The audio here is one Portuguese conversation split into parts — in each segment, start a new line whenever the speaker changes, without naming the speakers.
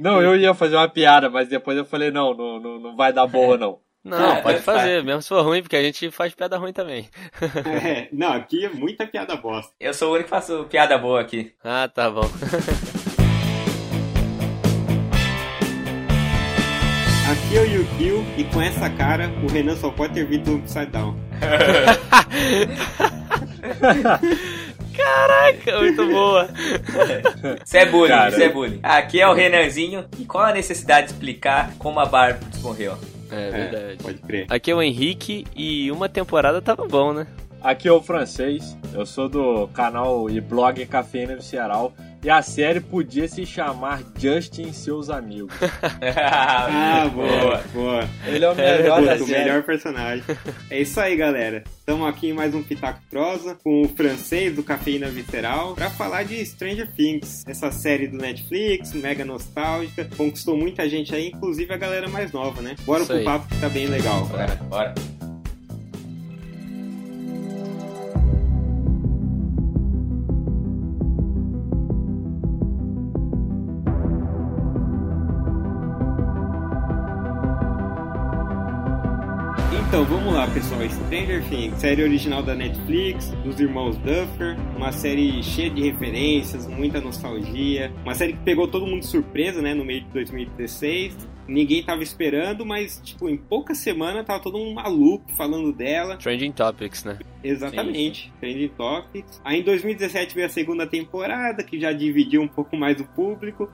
Não, eu ia fazer uma piada, mas depois eu falei, não, não, não, não vai dar boa, não.
Não, é, pode fazer, mesmo se for ruim, porque a gente faz piada ruim também.
É, não, aqui é muita piada bosta.
Eu sou o único que faço piada boa aqui.
Ah, tá bom.
Aqui é o Yukio e com essa cara o Renan só pode ter visto o Upside Down.
Caraca, muito boa.
Isso é bullying, Cara. isso é bullying. Aqui é o Renanzinho. E qual a necessidade de explicar como a Barbie morreu?
É, é verdade.
pode crer.
Aqui é o Henrique e uma temporada tava bom, né?
Aqui é o francês, eu sou do canal e blog Cafeína Visceral e a série podia se chamar Justin e seus amigos.
ah, boa, boa.
Ele é o melhor
é, o melhor personagem. É isso aí, galera. Estamos aqui em mais um Pitaco Prosa com o francês do Cafeína Visceral para falar de Stranger Things, essa série do Netflix, mega nostálgica, conquistou muita gente aí, inclusive a galera mais nova, né? Bora isso pro aí. papo que tá bem legal.
Bora, bora.
Então, vamos lá, pessoal. Stranger Things, série original da Netflix, dos irmãos Duffer, uma série cheia de referências, muita nostalgia, uma série que pegou todo mundo de surpresa, né, no meio de 2016. Ninguém tava esperando, mas, tipo, em poucas semanas tava todo mundo maluco falando dela.
Trending Topics, né?
Exatamente, sim. Trending Topics. Aí em 2017 veio a segunda temporada, que já dividiu um pouco mais o público.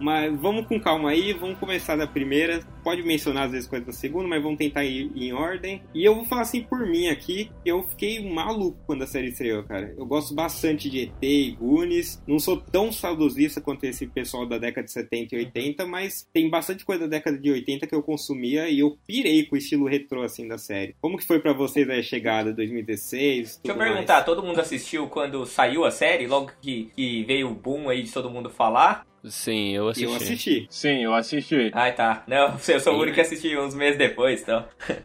Mas vamos com calma aí, vamos começar da primeira. Pode mencionar às vezes coisas da segunda, mas vamos tentar ir em ordem. E eu vou falar assim por mim aqui, eu fiquei maluco quando a série estreou, cara. Eu gosto bastante de ET e Goonies. Não sou tão saudosista quanto esse pessoal da década de 70 e 80, mas tem bastante coisa da década de 80 que eu consumia e eu pirei com o estilo retrô assim da série. Como que foi para vocês a chegada 2016?
Deixa eu perguntar, mais? todo mundo assistiu quando saiu a série, logo que, que veio o boom aí de todo mundo falar?
Sim, eu assisti.
Eu assisti.
Sim, eu assisti.
Ai, tá. Não, eu sou o único que assisti uns meses depois, então.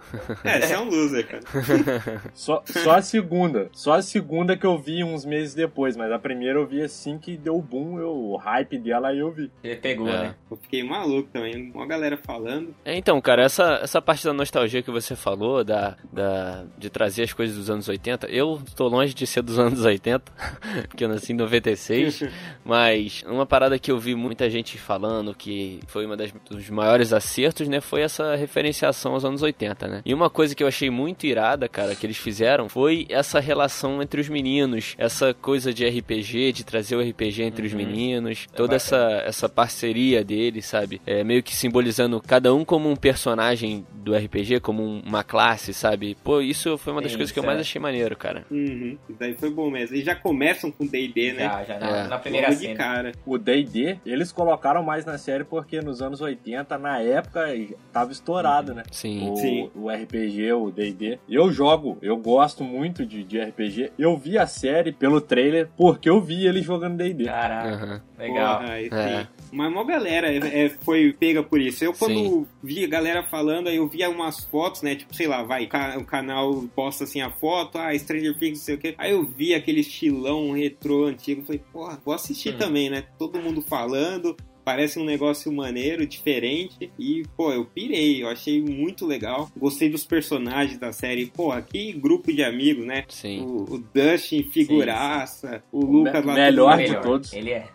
É, você é um loser, cara.
só, só a segunda. Só a segunda que eu vi uns meses depois, mas a primeira eu vi assim que deu boom, eu, o hype dela aí eu vi.
Ele pegou, é. né?
Eu fiquei maluco também, uma galera falando.
É, então, cara, essa, essa parte da nostalgia que você falou, da, da, de trazer as coisas dos anos 80, eu tô longe de ser dos anos 80, porque eu nasci em 96, mas uma parada que eu vi muita gente falando que foi uma das, dos maiores acertos, né? Foi essa referenciação aos anos 80, né? E uma coisa que eu achei muito irada, cara, que eles fizeram foi essa relação entre os meninos, essa coisa de RPG, de trazer o RPG entre uhum. os meninos, é toda essa, essa parceria deles, sabe? É meio que simbolizando cada um como um personagem do RPG, como um, uma classe, sabe? Pô, isso foi uma das Sim, coisas que eu mais achei maneiro, cara.
Uhum. Isso daí foi bom mesmo. Eles já começam com D&D, né?
Já, já na, é. na primeira Logo cena.
De cara. O D&D eles colocaram mais na série porque nos anos 80, na época, tava estourado, né?
Sim.
O,
Sim.
o RPG, o D&D. Eu jogo, eu gosto muito de, de RPG. Eu vi a série pelo trailer porque eu vi eles jogando D&D.
Caraca, uhum. legal. Porra,
é. Mas uma galera é, é, foi pega por isso. Eu quando Sim. vi a galera falando, aí eu via umas fotos, né? Tipo, sei lá, vai, o canal posta assim a foto, ah, Stranger Things, não sei o quê. Aí eu vi aquele estilão retrô antigo, falei, porra, vou assistir hum. também, né? Todo mundo falando, Parece um negócio maneiro, diferente. E, pô, eu pirei, eu achei muito legal. Gostei dos personagens da série. Pô, aqui grupo de amigos, né?
Sim.
O, o Dustin, figuraça. Sim, sim. O Lucas lá
Melhor de todos.
Ele é.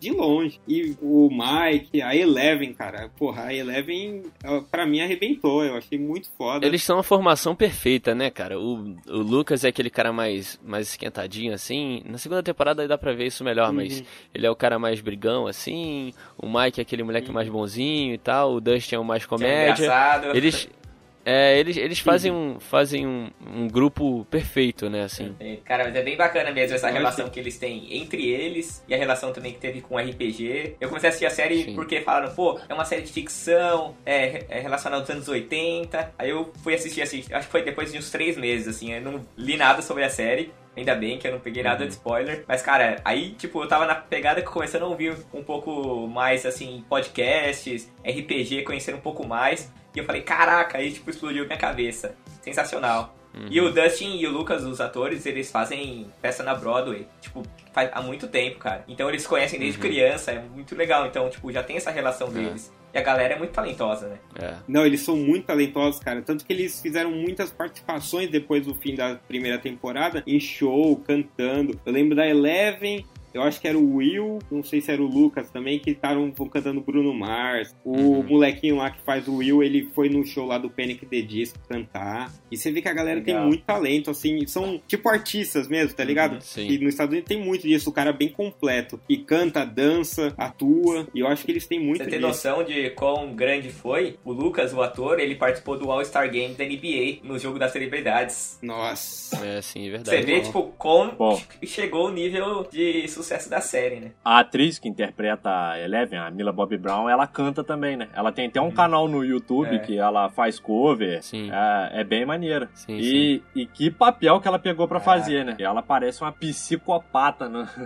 de longe. E o Mike, a Eleven, cara. Porra, a Eleven, pra mim, arrebentou. Eu achei muito foda.
Eles são a formação perfeita, né, cara? O, o Lucas é aquele cara mais, mais esquentadinho, assim. Na segunda temporada dá pra ver isso melhor, uhum. mas ele é o cara mais brigão, assim o Mike é aquele moleque mais bonzinho e tal, o Dustin é o mais comédia.
É
eles é, eles, eles fazem, um, fazem um, um grupo perfeito, né, assim.
É, cara, mas é bem bacana mesmo essa relação que eles têm entre eles e a relação também que teve com o RPG. Eu comecei a assistir a série Sim. porque falaram, pô, é uma série de ficção, é, é relacionada aos anos 80. Aí eu fui assistir, assim, acho que foi depois de uns três meses, assim, eu não li nada sobre a série. Ainda bem que eu não peguei nada uhum. de spoiler. Mas, cara, aí, tipo, eu tava na pegada que começando a ouvir um pouco mais, assim, podcasts, RPG, conhecer um pouco mais. E eu falei, caraca, aí, tipo, explodiu minha cabeça. Sensacional. Uhum. E o Dustin e o Lucas, os atores, eles fazem peça na Broadway, tipo, faz, há muito tempo, cara. Então eles conhecem desde uhum. criança, é muito legal. Então, tipo, já tem essa relação é. deles. E a galera é muito talentosa, né?
É. Não, eles são muito talentosos, cara. Tanto que eles fizeram muitas participações depois do fim da primeira temporada em show, cantando. Eu lembro da Eleven, eu acho que era o Will, não sei se era o Lucas também, que estavam cantando Bruno Mars. O uhum. molequinho lá que faz o Will, ele foi no show lá do Panic! The Disco cantar. E você vê que a galera Legal. tem muito talento, assim, são tipo artistas mesmo, tá ligado? Uhum, sim. E nos Estados Unidos tem muito disso, o cara é bem completo. E canta, dança, atua. E eu acho que eles têm muito
Você tem disso. noção de quão grande foi? O Lucas, o ator, ele participou do All-Star Game da NBA no jogo das celebridades.
Nossa.
É, sim, é verdade.
Você vê, tipo, como chegou o nível de sucesso da série, né?
A atriz que interpreta a Eleven, a Mila Bob Brown, ela canta também, né? Ela tem até um hum. canal no YouTube é. que ela faz cover. Sim. É, é bem maneira. Sim, e, sim. e que papel que ela pegou para é. fazer, né? Ela parece uma psicopata, né?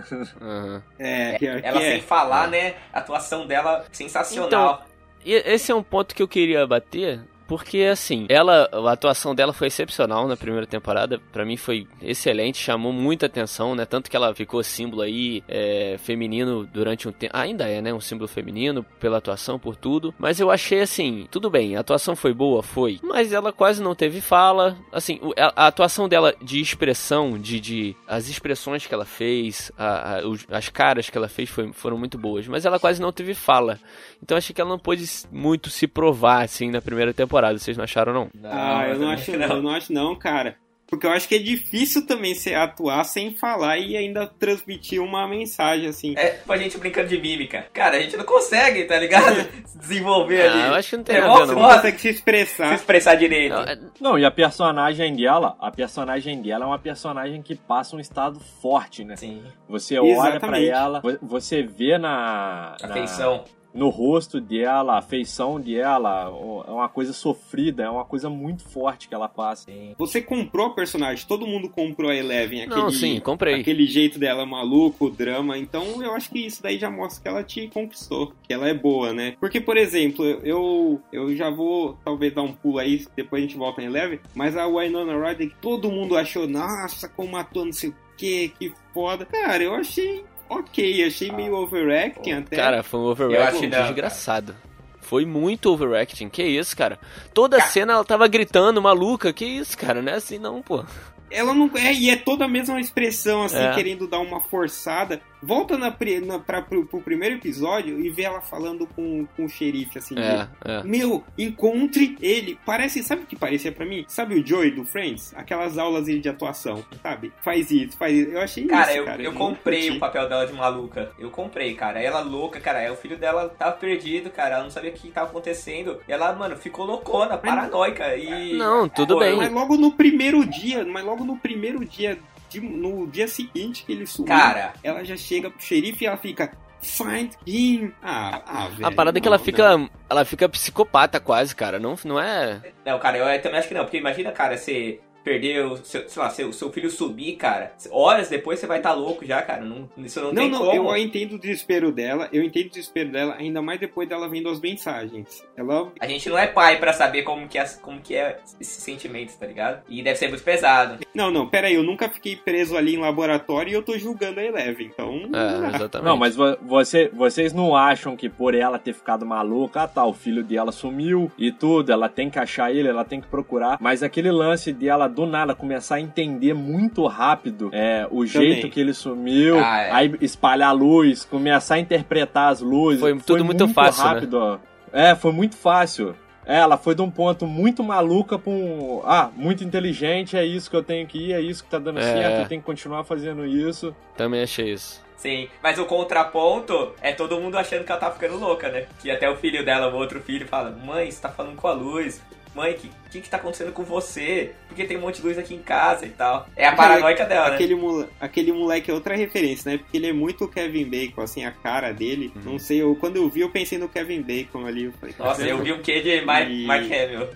Uhum. É, que, ela sem é. falar, né? A atuação dela sensacional.
Então, esse é um ponto que eu queria bater, porque, assim, ela, a atuação dela foi excepcional na primeira temporada. para mim foi excelente, chamou muita atenção, né? Tanto que ela ficou símbolo aí é, feminino durante um tempo. ainda é, né? Um símbolo feminino pela atuação, por tudo. Mas eu achei assim, tudo bem, a atuação foi boa, foi. Mas ela quase não teve fala. Assim, a, a atuação dela de expressão, de, de as expressões que ela fez, a, a, as caras que ela fez foi, foram muito boas. Mas ela quase não teve fala. Então achei que ela não pôde muito se provar, assim, na primeira temporada temporada, vocês não acharam, não?
não ah, eu não acho não, eu não acho não, cara. Porque eu acho que é difícil também se atuar sem falar e ainda transmitir uma mensagem, assim.
É tipo a gente brincando de mímica. Cara, a gente não consegue, tá ligado? Desenvolver ah, ali.
Eu acho que não tem é nada,
não. Não consegue se expressar.
Se expressar direito.
Não, é... não, e a personagem dela, a personagem dela é uma personagem que passa um estado forte, né?
Sim.
Você olha para ela, você vê na...
Afeição.
Na no rosto dela, a feição dela, é uma coisa sofrida, é uma coisa muito forte que ela passa.
Você comprou o personagem, todo mundo comprou a Eleven, aquele,
Não, sim, comprei.
aquele jeito dela maluco, drama, então eu acho que isso daí já mostra que ela te conquistou, que ela é boa, né? Porque, por exemplo, eu, eu já vou talvez dar um pulo aí, depois a gente volta em Eleven, mas a Winona Ryder, que todo mundo achou, nossa, como matou não sei o que, que foda. Cara, eu achei ok, achei meio overacting até.
Cara, foi um overacting desgraçado. Foi muito overacting, que isso, cara. Toda cara... cena ela tava gritando, maluca, que isso, cara, não é assim não, pô.
Ela não é, e é toda a mesma expressão, assim, é. querendo dar uma forçada. Volta na, na, pra, pro, pro, primeiro episódio e vê ela falando com, com o xerife, assim. É, é. Meu, encontre ele. Parece, sabe o que parecia para mim? Sabe o Joey do Friends? Aquelas aulas de atuação, sabe? Faz isso, faz isso. Eu achei
cara,
isso,
eu,
cara.
Eu, eu comprei o papel dela de maluca. Eu comprei, cara. Ela louca, cara. É, o filho dela tava perdido, cara. Ela não sabia o que tava acontecendo. E ela, mano, ficou loucona, paranoica. E.
Não, tudo Pô, bem.
Mas logo no primeiro dia, mas logo no primeiro dia no dia seguinte que ele sumiu,
Cara.
ela já chega pro xerife e ela fica. Find him. Ah, ah velho,
A parada
não,
é que ela fica. Não. Ela fica psicopata quase, cara. Não, não é.
Não, cara, eu também acho que não. Porque imagina, cara, você perder o seu, sei lá, seu, seu filho subir, cara, horas depois você vai estar tá louco já, cara. Não, isso não, não tem não, como.
Eu entendo o desespero dela, eu entendo o desespero dela, ainda mais depois dela vendo as mensagens. Ela...
A gente não é pai para saber como que, é, como que é esses sentimentos, tá ligado? E deve ser muito pesado.
Não, não, pera aí, eu nunca fiquei preso ali em laboratório e eu tô julgando a Eleven, então...
É, exatamente.
Não, mas você, vocês não acham que por ela ter ficado maluca, ah tá, o filho dela sumiu e tudo, ela tem que achar ele, ela tem que procurar, mas aquele lance dela do nada começar a entender muito rápido é, o jeito Também. que ele sumiu, ah, é. aí espalhar a luz, começar a interpretar as luzes.
Foi tudo foi muito, muito, fácil. Né? Rápido, né?
É, foi muito fácil. É, ela foi de um ponto muito maluca pra um. Ah, muito inteligente, é isso que eu tenho que ir, é isso que tá dando é. certo, eu tenho que continuar fazendo isso.
Também achei isso.
Sim, mas o contraponto é todo mundo achando que ela tá ficando louca, né? Que até o filho dela, o outro filho, fala: Mãe, você tá falando com a luz mãe, o que, que, que tá acontecendo com você? Porque tem um monte de luz aqui em casa e tal. É a paranoica dela,
né? aquele? Mole, aquele moleque é outra referência, né? Porque ele é muito Kevin Bacon, assim, a cara dele. Uhum. Não sei, eu, quando eu vi, eu pensei no Kevin Bacon ali. Eu falei,
Nossa, eu vi um quê de Mark, e... Mark Hamill,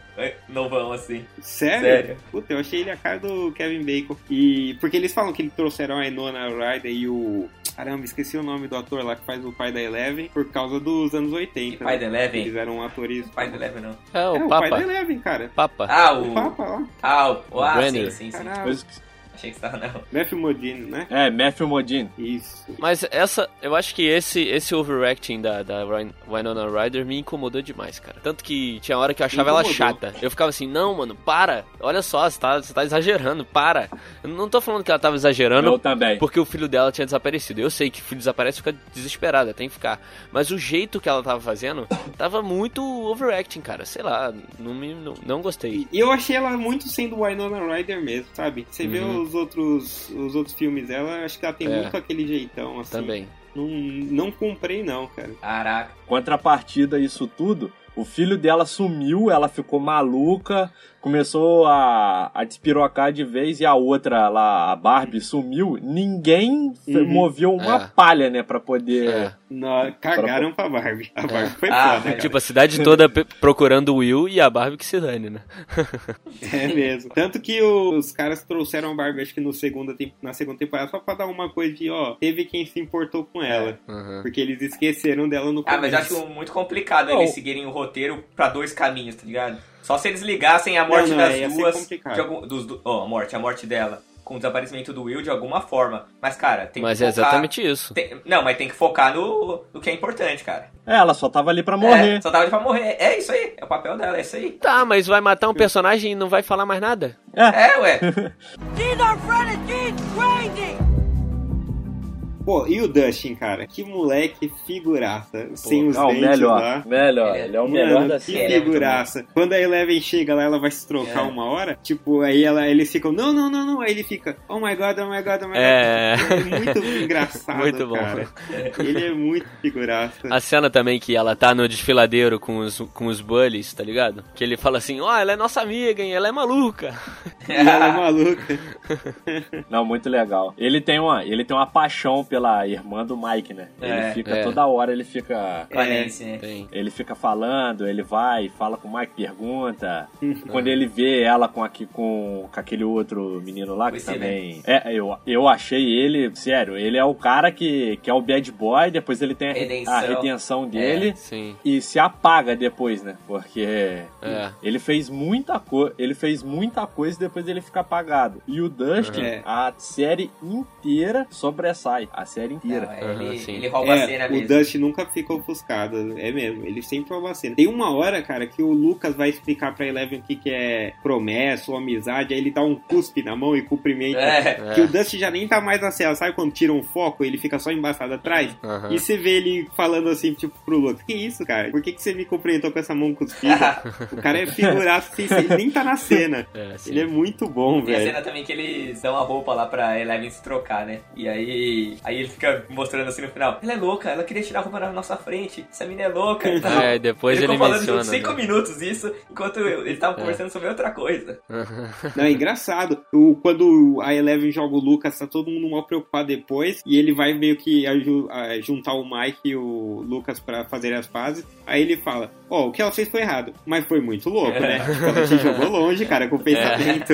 novão, assim.
Sério? Sério? Puta, eu achei ele a cara do Kevin Bacon. E porque eles falam que eles trouxeram a Enona Ryder e o Caramba, esqueci o nome do ator lá que faz o pai da Eleven por causa dos anos 80.
Que pai
né?
da Eleven?
Eles eram atores.
Pai do Eleven, não.
É, o
é, o pai da
Papa.
Eleven, cara.
Papa.
Ah,
O
o...
Papa, ó.
Ah, o...
O
Ah, sim,
Brenner.
sim, sim.
Caralho.
Achei que você tava, não.
Matthew Modine, né?
É, Matthew Modine.
Isso.
Mas essa, eu acho que esse, esse overacting da, da Win- Winona Ryder me incomodou demais, cara. Tanto que tinha hora que eu achava ela chata. Eu ficava assim, não, mano, para. Olha só, você tá, você tá exagerando, para. Eu não tô falando que ela tava exagerando
Eu também.
porque o filho dela tinha desaparecido. Eu sei que o filho desaparece fica desesperada, tem que ficar. Mas o jeito que ela tava fazendo tava muito overacting, cara. Sei lá, não, me, não, não gostei.
E eu achei ela muito sendo Winona Ryder mesmo, sabe? Você vê
Uhum.
Os outros, os outros filmes dela, acho que ela tem
É.
muito aquele jeitão, assim.
Também.
Não, não comprei, não, cara.
Caraca.
Contrapartida a isso tudo, o filho dela sumiu, ela ficou maluca, começou a, a despirocar de vez e a outra lá, a Barbie, sumiu. Ninguém
Uhum.
moveu uma
É.
palha, né, pra poder.
É.
Não, cagaram pra Barbie. A Barbie foi
Ah,
foda, cara.
Tipo, a cidade toda procurando o Will e a Barbie que se dane, né?
É mesmo. Tanto que os caras trouxeram a Barbie, acho que no segunda, na segunda temporada, só pra dar uma coisa de, ó, teve quem se importou com ela.
Uhum.
Porque eles esqueceram dela no
Ah,
começo.
mas eu acho muito complicado
Não.
eles seguirem o roteiro pra dois caminhos, tá ligado? Só se eles ligassem a morte
Não, não,
das duas. de algum- dos, ó, a morte, a morte dela. Com o desaparecimento do Will de alguma forma. Mas, cara, tem
Mas
que
é
focar.
exatamente isso.
tem- não, mas tem que focar no, no que é importante, cara.
É, ela só tava ali pra morrer.
É, só tava ali pra morrer. É isso aí. É o papel dela, é isso aí.
Tá, mas vai matar um personagem e não vai falar mais nada?
É, ué.
Our friend and she's crazy!
Pô, e o Dustin, cara? Que moleque figuraça. sem os
Ah, o
dentes
melhor.
lá.
Melhor.
Ele é-
Ele é o melhor
Mano,
da
que
série.
é
figuraça. Quando a Eleven chega lá, ela vai se trocar
É.
uma hora. Tipo, aí ela, eles ficam, não, não, não, não. Aí ele fica, oh my god, oh my god, oh my god.
É.
Ele é muito engraçado,
Muito bom.
cara. Ele é muito figuraça.
A cena também que ela tá no desfiladeiro com os, com os bullies, tá ligado? Que ele fala assim, ó, ela é nossa amiga, hein? Ela é maluca.
Ela é maluca.
Não, muito legal. Ele tem uma, ele tem uma paixão pela irmã do Mike, né?
É.
Ele fica
É.
toda hora, ele fica
Nancy, né?
Ele fica falando, ele vai, fala com o Mike, pergunta. Quando ele vê ela com, aqui, com, com aquele outro menino lá, que
O Steven.
também. É, eu, eu achei ele, sério, ele é o cara que, que é o bad boy, depois ele tem a,
Redenção.
a redenção dele.
Sim.
E se apaga depois, né? Porque
É.
ele fez muita coisa, ele fez muita coisa e depois ele fica apagado. E o Dustin,
É.
a série inteira sobressai, a série inteira.
Não, é,
Aham,
ele, rouba a cena
É, o
mesmo.
Dustin nunca fica ofuscado, é mesmo, ele sempre rouba a cena. Tem uma hora, cara, que o Lucas vai explicar pra Eleven o que, que é promessa ou amizade, aí ele dá um cuspe na mão e cumprimenta.
É.
Que o Dustin já nem tá mais na cela, sabe quando tira um foco ele fica só embaçado atrás?
Aham.
E você vê ele falando assim, tipo, pro Lucas, que isso, cara? Por que, que você me cumprimentou com essa mão cuspida? o cara é figuraço, assim, ele nem tá na cena.
É.
Ele é muito bom,
Tem a
velho.
cena também que eles dão a roupa lá pra Eleven se trocar, né? E aí, aí ele fica mostrando assim no final: ela é louca, ela queria tirar a roupa na nossa frente, essa mina é louca e tal.
É, depois ele,
ficou falando
menciona.
por 5
né?
minutos isso, enquanto eles estavam conversando sobre outra coisa.
Não, é engraçado. O, quando a Eleven joga o Lucas, tá todo mundo mal preocupado depois. E ele vai meio que a- juntar o Mike e o Lucas pra fazer as pazes. Aí ele fala: Ó, o que ela fez foi errado, mas foi muito louco, né? Tipo, ela te jogou longe, cara, com o pensamento.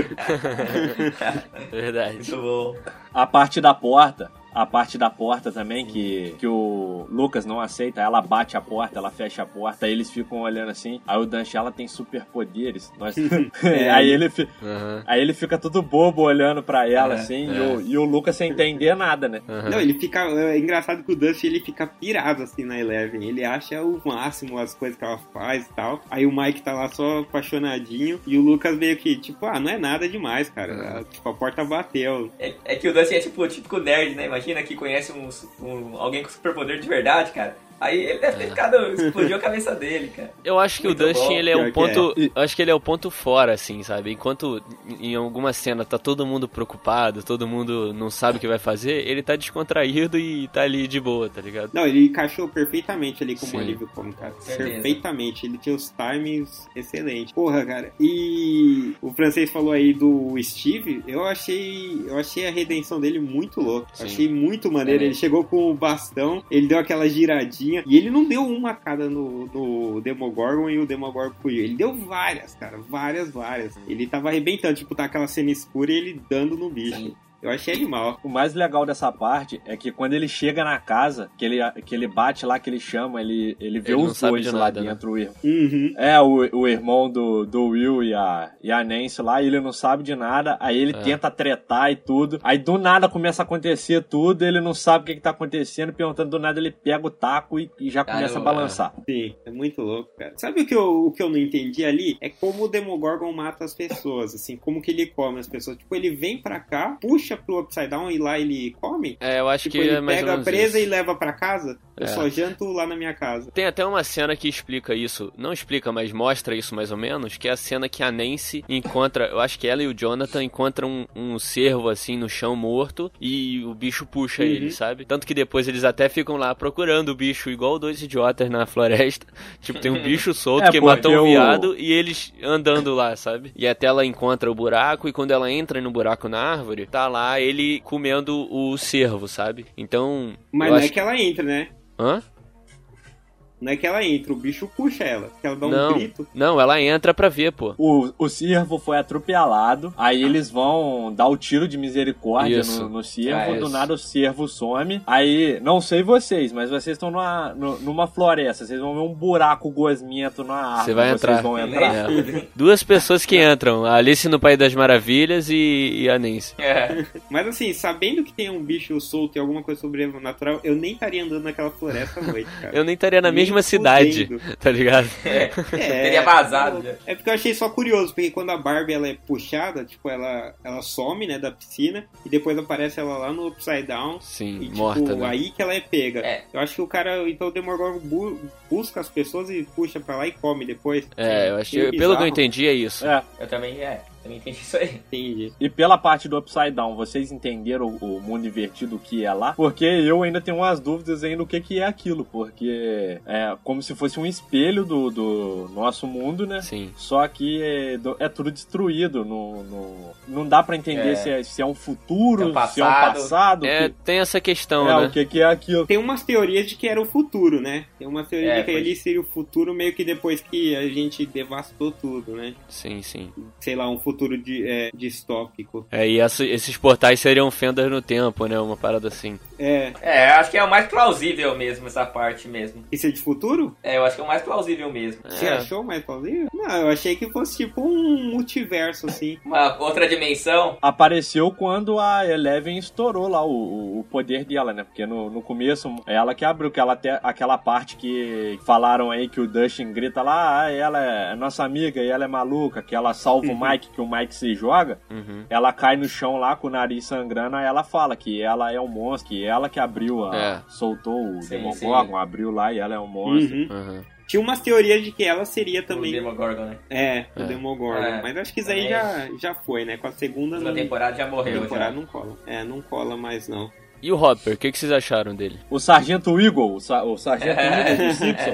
Verdade.
Muito bom.
A parte da porta, a parte da porta também, que, que o Lucas não aceita, ela bate a porta, ela fecha a porta, aí eles ficam olhando assim, aí o Dante, ela tem superpoderes. Nós...
É.
aí, ele, fi-
Aham.
aí ele fica tudo bobo olhando pra ela,
É,
assim,
é.
E, o, e o Lucas sem entender nada, né?
Aham.
Não, ele fica. É engraçado que o Dusty ele fica pirado assim na Eleven. Ele acha o máximo as coisas que ela faz e tal. Aí o Mike tá lá só apaixonadinho. E o Lucas meio que, tipo, ah, não é nada demais, cara.
Uhum.
Tipo, a porta bateu.
É, é que o Dustin é tipo o típico nerd, né? Imagina que conhece um, um- alguém com superpoder de verdade, cara. Aí ele deve ter ficado. explodiu a cabeça dele, cara.
Eu acho que
Muito
o Dustin,
bom.
ele é
Pior
um
que
ponto.
é.
Eu acho que ele é o ponto fora, assim, sabe? Enquanto em alguma cena tá todo mundo preocupado, todo mundo não sabe o que vai fazer, ele tá descontraído e tá ali de boa, tá ligado?
Não, ele encaixou perfeitamente ali como
Sim.
alívio cômico, cara.
Certeza.
Perfeitamente. Ele tinha os timings excelentes. Porra, cara. E o francês falou aí do Steve. Eu achei, eu achei a redenção dele muito louca. Achei muito maneiro.
É.
Ele chegou com o bastão, ele deu aquela giradinha e ele não deu uma cada no, no Demogorgon e o Demogorgon fugiu. Ele deu várias, cara. Várias, várias. Ele tava arrebentando. Tipo, tá aquela cena escura e ele dando no bicho.
Sim.
Eu achei animal.
O mais legal dessa parte é que quando ele chega na casa, que ele, que ele bate lá, que ele chama, ele, ele vê
Ele
os dois
de
lá
nada, né?
dentro. O ir-
Uhum.
É, o, o irmão do, do Will e a, e a Nancy lá, ele não sabe de nada, aí ele
É.
tenta tretar e tudo. Aí do nada começa a acontecer tudo, ele não sabe o que, que tá acontecendo, perguntando do nada, ele pega o taco e, e já começa a balançar.
Sim, é muito louco, cara. Sabe o que, eu, o que eu não entendi ali? É como o Demogorgon mata as pessoas, assim, como que ele come as pessoas. Tipo, ele vem pra cá, puxa pro Upside Down e lá ele come?
É, eu acho
Tipo,
que
ele
é mais ou
pega a presa
isso.
e leva pra casa? Eu
É.
só janto lá na minha casa.
Tem até uma cena que explica isso. Não explica, mas mostra isso mais ou menos. Que é a cena que a Nancy encontra. Eu acho que ela e o Jonathan encontram um, um cervo assim no chão morto. E o bicho puxa
Uhum.
ele, sabe? Tanto que depois eles até ficam lá procurando o bicho, igual dois idiotas na floresta. Tipo, tem um bicho solto
É,
que
porque
matou um
o-
viado e eles andando lá, sabe? E até ela encontra o buraco. E quando ela entra no buraco na árvore, tá lá ele comendo o cervo, sabe? Então.
Mas não
acho
é que ela entra, né?
Hã?
Não é que ela entra, o bicho puxa ela. Que ela dá um
Não,
grito.
não, ela entra pra ver, pô.
O, o cervo foi atropelado, aí eles vão dar o tiro de misericórdia
Isso.
no, no cervo,
Ah,
do nada o cervo some. Aí, não sei vocês, mas vocês estão numa, nu- numa floresta, vocês vão ver um buraco gosmento na árvore.
Você vai
vocês
entrar.
vão entrar.
É. Duas pessoas que entram, a Alice no País das Maravilhas e, e a Nancy.
É.
Mas assim, sabendo que tem um bicho solto e alguma coisa sobrenatural, eu nem estaria andando naquela floresta à noite, cara.
Eu nem estaria na
Nem
mesma cidade,
fudendo.
tá ligado?
É,
Teria vazado, né?
É porque eu achei só curioso, porque quando a Barbie ela é puxada, tipo, ela, ela some, né, da piscina, e depois aparece ela lá no Upside Down.
Sim,
E, tipo,
morta, né?
aí que ela é pega.
É.
Eu acho que o cara, então o Demogorgon bu- busca as pessoas e puxa pra lá e come depois.
É, eu achei,
Meio
pelo que eu entendi é isso.
É,
Eu também, é. Também entendi isso aí.
Entendi.
E pela parte do Upside Down, vocês entenderam o, o mundo invertido que é lá? Porque eu ainda tenho umas dúvidas ainda do que, que é aquilo, porque é como se fosse um espelho do, do nosso mundo, né?
Sim.
Só que é, é tudo destruído, no, no- não dá pra entender
É.
se, é, se é um futuro,
Se é um
se é um
passado.
É,
que-
tem essa questão,
é,
né?
o que, que é aquilo.
Tem umas teorias de que era o futuro, né? Tem uma teoria
É,
de que ali seria o futuro meio que depois que a gente devastou tudo, né?
Sim, sim.
Sei lá, um futuro de, é, distópico.
É, e essa- esses portais seriam fendas no tempo, né? Uma parada assim.
É.
É, acho que é o mais plausível mesmo, essa parte mesmo.
Isso é de futuro?
É, eu acho que é o mais plausível mesmo.
Você
É.
achou mais plausível? Não, eu achei que fosse tipo um multiverso, assim.
Uma outra dimensão.
Apareceu quando a Eleven estourou lá o, o- poder dela, né? Porque no, no começo é ela que abriu aquela, te- aquela parte que falaram aí que o Dustin grita lá, ah, ela é nossa amiga e ela é maluca, que ela salva o Mike, que o Mike se joga.
Uhum.
Ela cai no chão lá com o nariz sangrando, aí ela fala que ela é um monstro, que ela que abriu a.
É.
soltou o
Sim,
Demogorgon, abriu lá e ela é um monstro.
Uhum.
Uhum.
Tinha umas teorias de que ela seria
O
também.
Demogorgon, né?
É, o
É.
Demogorgon.
É.
Mas acho que isso aí
É.
já, já foi, né? Com a segunda
Na
não.
temporada já
a
morreu.
temporada
Já.
não cola. É, não cola mais não.
E o Hopper, o que, que vocês acharam dele?
O Sargento Eagle, o, sa- o Sargento Eagle do Simpson.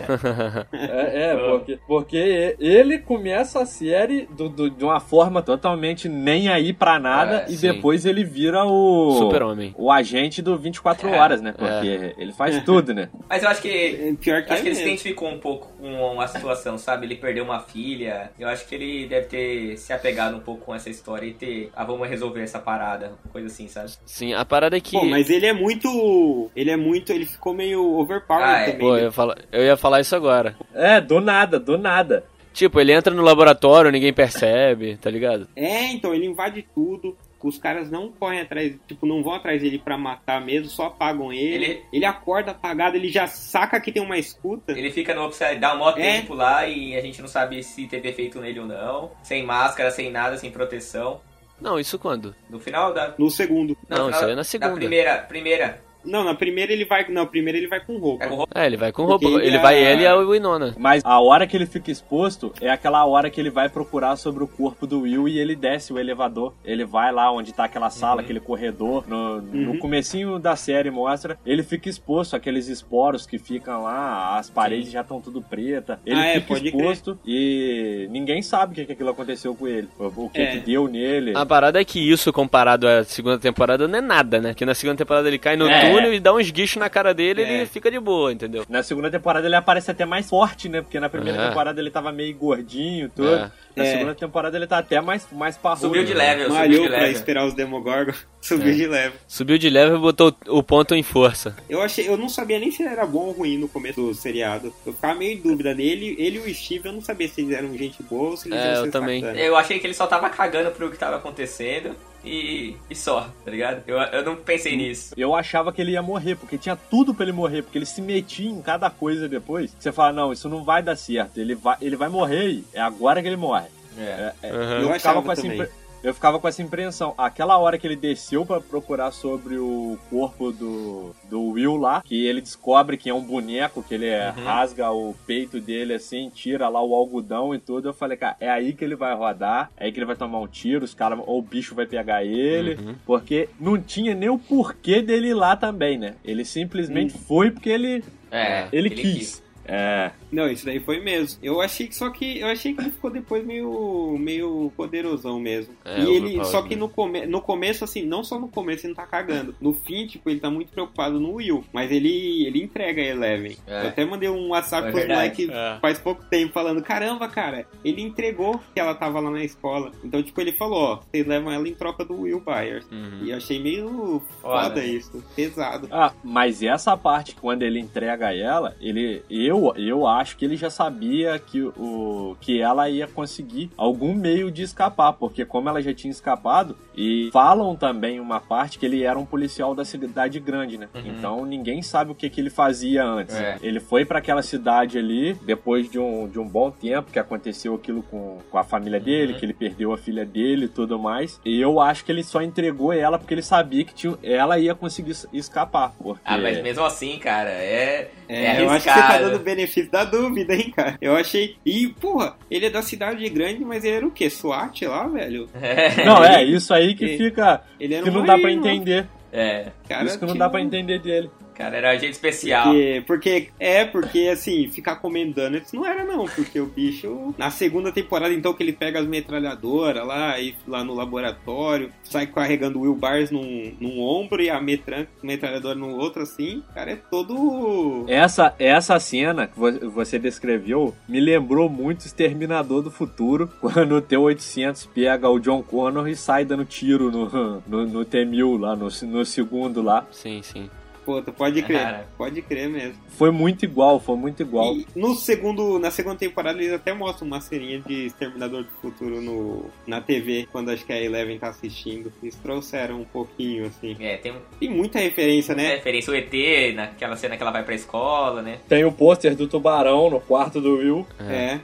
É, é, porque, porque ele começa a série do- do- de uma forma totalmente nem aí pra nada
É,
e
sim.
depois ele vira o.
Super-Homem.
O agente do 24
É,
horas, né? Porque ele faz tudo, né?
Mas eu acho que
É, Pior que
Acho
é
que ele se identificou um pouco com a situação, sabe? Ele perdeu uma filha. Eu acho que ele deve ter se apegado um pouco com essa história e ter. Ah, vamos resolver essa parada. Coisa assim, sabe?
Sim, a parada é que.
Pô, mas ele é muito. Ele é muito. Ele ficou meio overpowered
Ah, é.
também.
Pô, eu
né?
ia, falar, eu ia falar isso agora.
É, do nada, do nada.
Tipo, ele entra no laboratório, ninguém percebe, tá ligado?
É, então, ele invade tudo. Os caras não correm atrás, tipo, não vão atrás dele pra matar mesmo, só apagam ele.
Ele-
Ele, acorda apagado, ele já saca que tem uma escuta.
Ele fica no Upside Down um maior
É.
tempo lá e a gente não sabe se teve efeito nele ou não. Sem máscara, sem nada, sem proteção.
Não, isso quando?
No final da.
No segundo.
Não,
final
isso aí é na
Da
segunda.
primeira. Primeira.
Não, na primeira ele vai. Não, primeiro ele vai com roupa.
É com roupa.
É, ele vai com
Porque
roupa.
ele
Ele
é-
vai ele e a Winona.
Mas a hora que ele fica exposto é aquela hora que ele vai procurar sobre o corpo do Will e ele desce o elevador. Ele vai lá onde tá aquela sala, aquele corredor. No, no
Uhum.
comecinho da série mostra, ele fica exposto, aqueles esporos que ficam lá, as paredes já estão tudo preta. Ele
Ah, é,
fica
pode
exposto e ninguém sabe o que, que aquilo aconteceu com ele. O, o que,
É.
que deu nele.
A parada é que isso, comparado à segunda temporada, não é nada, né? Que na segunda temporada ele cai no
É,
túnel e dá uns guichos na cara dele
É.
ele fica de boa, entendeu?
Na segunda temporada ele aparece até mais forte, né? Porque na primeira
É.
temporada ele tava meio gordinho e tudo.
É.
Na
É.
segunda temporada ele tá até mais, mais parrudo.
Subiu de
né?
level, subiu
Malhou
de
pra esperar os Demogorgon, subiu
É.
de level.
Subiu de level e botou o ponto em força.
Eu achei, eu não sabia nem se ele era bom ou ruim no começo do seriado. Eu ficava meio em dúvida dele. Ele e o Steve, eu não sabia se eles eram gente boa ou se eles
É,
iam
eu também.
Eu achei que ele só tava cagando pro que tava acontecendo e, e só, tá ligado? Eu, eu não pensei nisso.
Eu achava que ele ia morrer, porque tinha tudo pra ele morrer, porque ele se metia em cada coisa depois. Você fala, não, isso não vai dar certo. Ele vai, ele vai morrer e é agora que ele morre.
É.
É, é,
Aham.
Eu
eu, ficava
achava
com essa
também.
Eu ficava com essa impressão. Aquela hora que ele desceu pra procurar sobre o corpo do, do Will lá, que ele descobre que é um boneco, que ele é,
Uhum.
rasga o peito dele assim, tira lá o algodão e tudo. Eu falei, cara, é aí que ele vai rodar, é aí que ele vai tomar um tiro, os caras, ou o bicho vai pegar ele,
Uhum.
porque não tinha nem o porquê dele ir lá também, né? Ele simplesmente foi porque ele,
É,
ele, quis. É,
Não, isso daí foi mesmo. Eu achei que só que eu achei que ele ficou depois meio meio poderosão mesmo.
É,
e ele só que no, come, no começo assim, não só no começo ele não tá cagando. No fim, tipo, ele tá muito preocupado no Will, mas ele ele entrega a Eleven.
É.
Eu até mandei um WhatsApp
É
pros
verdade.
moleques
É.
faz pouco tempo falando: "Caramba, cara, ele entregou que ela tava lá na escola". Então, tipo, ele falou: "Ó, vocês levam ela em troca do Will Byers".
Uhum.
E eu achei meio
Olha.
foda isso, pesado.
Ah, mas essa parte quando ele entrega ela, ele eu eu acho que ele já sabia que o que ela ia conseguir algum meio de escapar, porque como ela já tinha escapado e falam também uma parte que ele era um policial da cidade grande, né?
Uhum.
Então ninguém sabe o que que ele fazia antes.
É.
Ele foi pra aquela cidade ali depois de um, de um bom tempo que aconteceu aquilo com, com a família dele,
Uhum.
que ele perdeu a filha dele e tudo mais. E eu acho que ele só entregou ela porque ele sabia que tinha, ela ia conseguir es- escapar. Porque...
Ah, mas mesmo assim, cara, é. É,
É, eu acho que você tá
arriscado.
dando benefício da dúvida, hein, cara. Eu achei. E, porra, ele é da cidade grande, mas ele era o quê? SWAT lá, velho?
É,
Não, é isso aí que
Ele-
fica.
Ele era
que
um
não dá pra entender.
é.
Cara,
isso que não dá pra entender dele.
Cara, era agente especial.
Porque, porque, é, porque assim, ficar comendando isso não era não, porque o bicho, na segunda temporada, então, que ele pega as metralhadoras lá, e lá no laboratório, sai carregando o Will Bars num, num ombro e a metran, metralhadora no outro, assim, cara, é todo...
Essa, essa cena que vo- você descreveu me lembrou muito Exterminador do Futuro, quando o T-800 pega o John Connor e sai dando tiro no, no, no T-1000 lá, no, no segundo lá.
Sim, sim.
Pô, tu pode crer,
Cara.
pode crer mesmo.
Foi muito igual, foi muito igual.
E no segundo, na segunda temporada eles até mostram uma serinha de Exterminador do Futuro no, na TV, quando acho que a Eleven tá assistindo. Eles trouxeram um pouquinho, assim.
É, tem
Tem muita referência,
né? referência o ET, naquela cena que ela vai pra escola, né?
Tem o pôster do tubarão no quarto do Will.
É.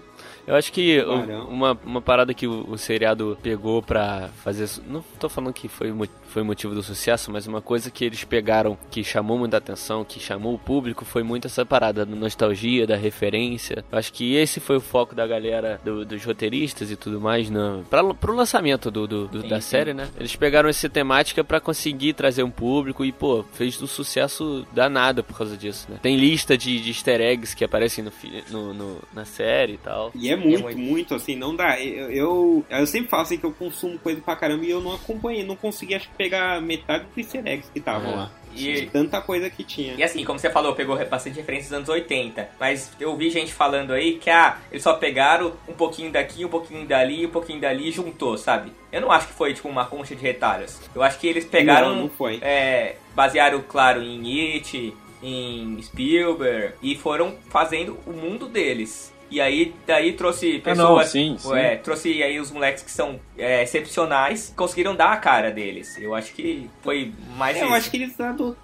Eu acho que o- uma, uma parada que o, o seriado pegou pra fazer. Não tô falando que foi, foi motivo do sucesso, mas uma coisa que eles pegaram que chamou muita atenção, que chamou o público, foi muito essa parada da nostalgia, da referência. Eu acho que esse foi o foco da galera, do- dos roteiristas e tudo mais, na, pra, pro lançamento do, do- do-
Sim,
da
sim.
série, né? Eles pegaram essa temática pra conseguir trazer um público e, pô, fez um sucesso danado por causa disso, né? Tem lista de, de easter eggs que aparecem no, no- no- na série e tal.
E é muito,
muito.
muito, assim, não dá. Eu, eu, eu sempre falo assim que eu consumo coisa pra caramba e eu não acompanhei, não consegui, acho que pegar metade dos easter eggs que estavam
É.
lá.
E-
De tanta coisa que tinha.
E assim, como você falou, pegou bastante referências dos anos 80. Mas eu vi gente falando aí que, ah, eles só pegaram um pouquinho daqui, um pouquinho dali, um pouquinho dali e juntou, sabe? Eu não acho que foi, tipo, uma concha de retalhos. Eu acho que eles pegaram,
Não, não foi.
é, basearam, claro, em It, em Spielberg, e foram fazendo o mundo deles. E aí, daí trouxe
Ah, não,
pessoas.
sim, sim.
é, trouxe aí os moleques que são é, excepcionais, conseguiram dar a cara deles. Eu acho que foi mais
É, eu acho que eles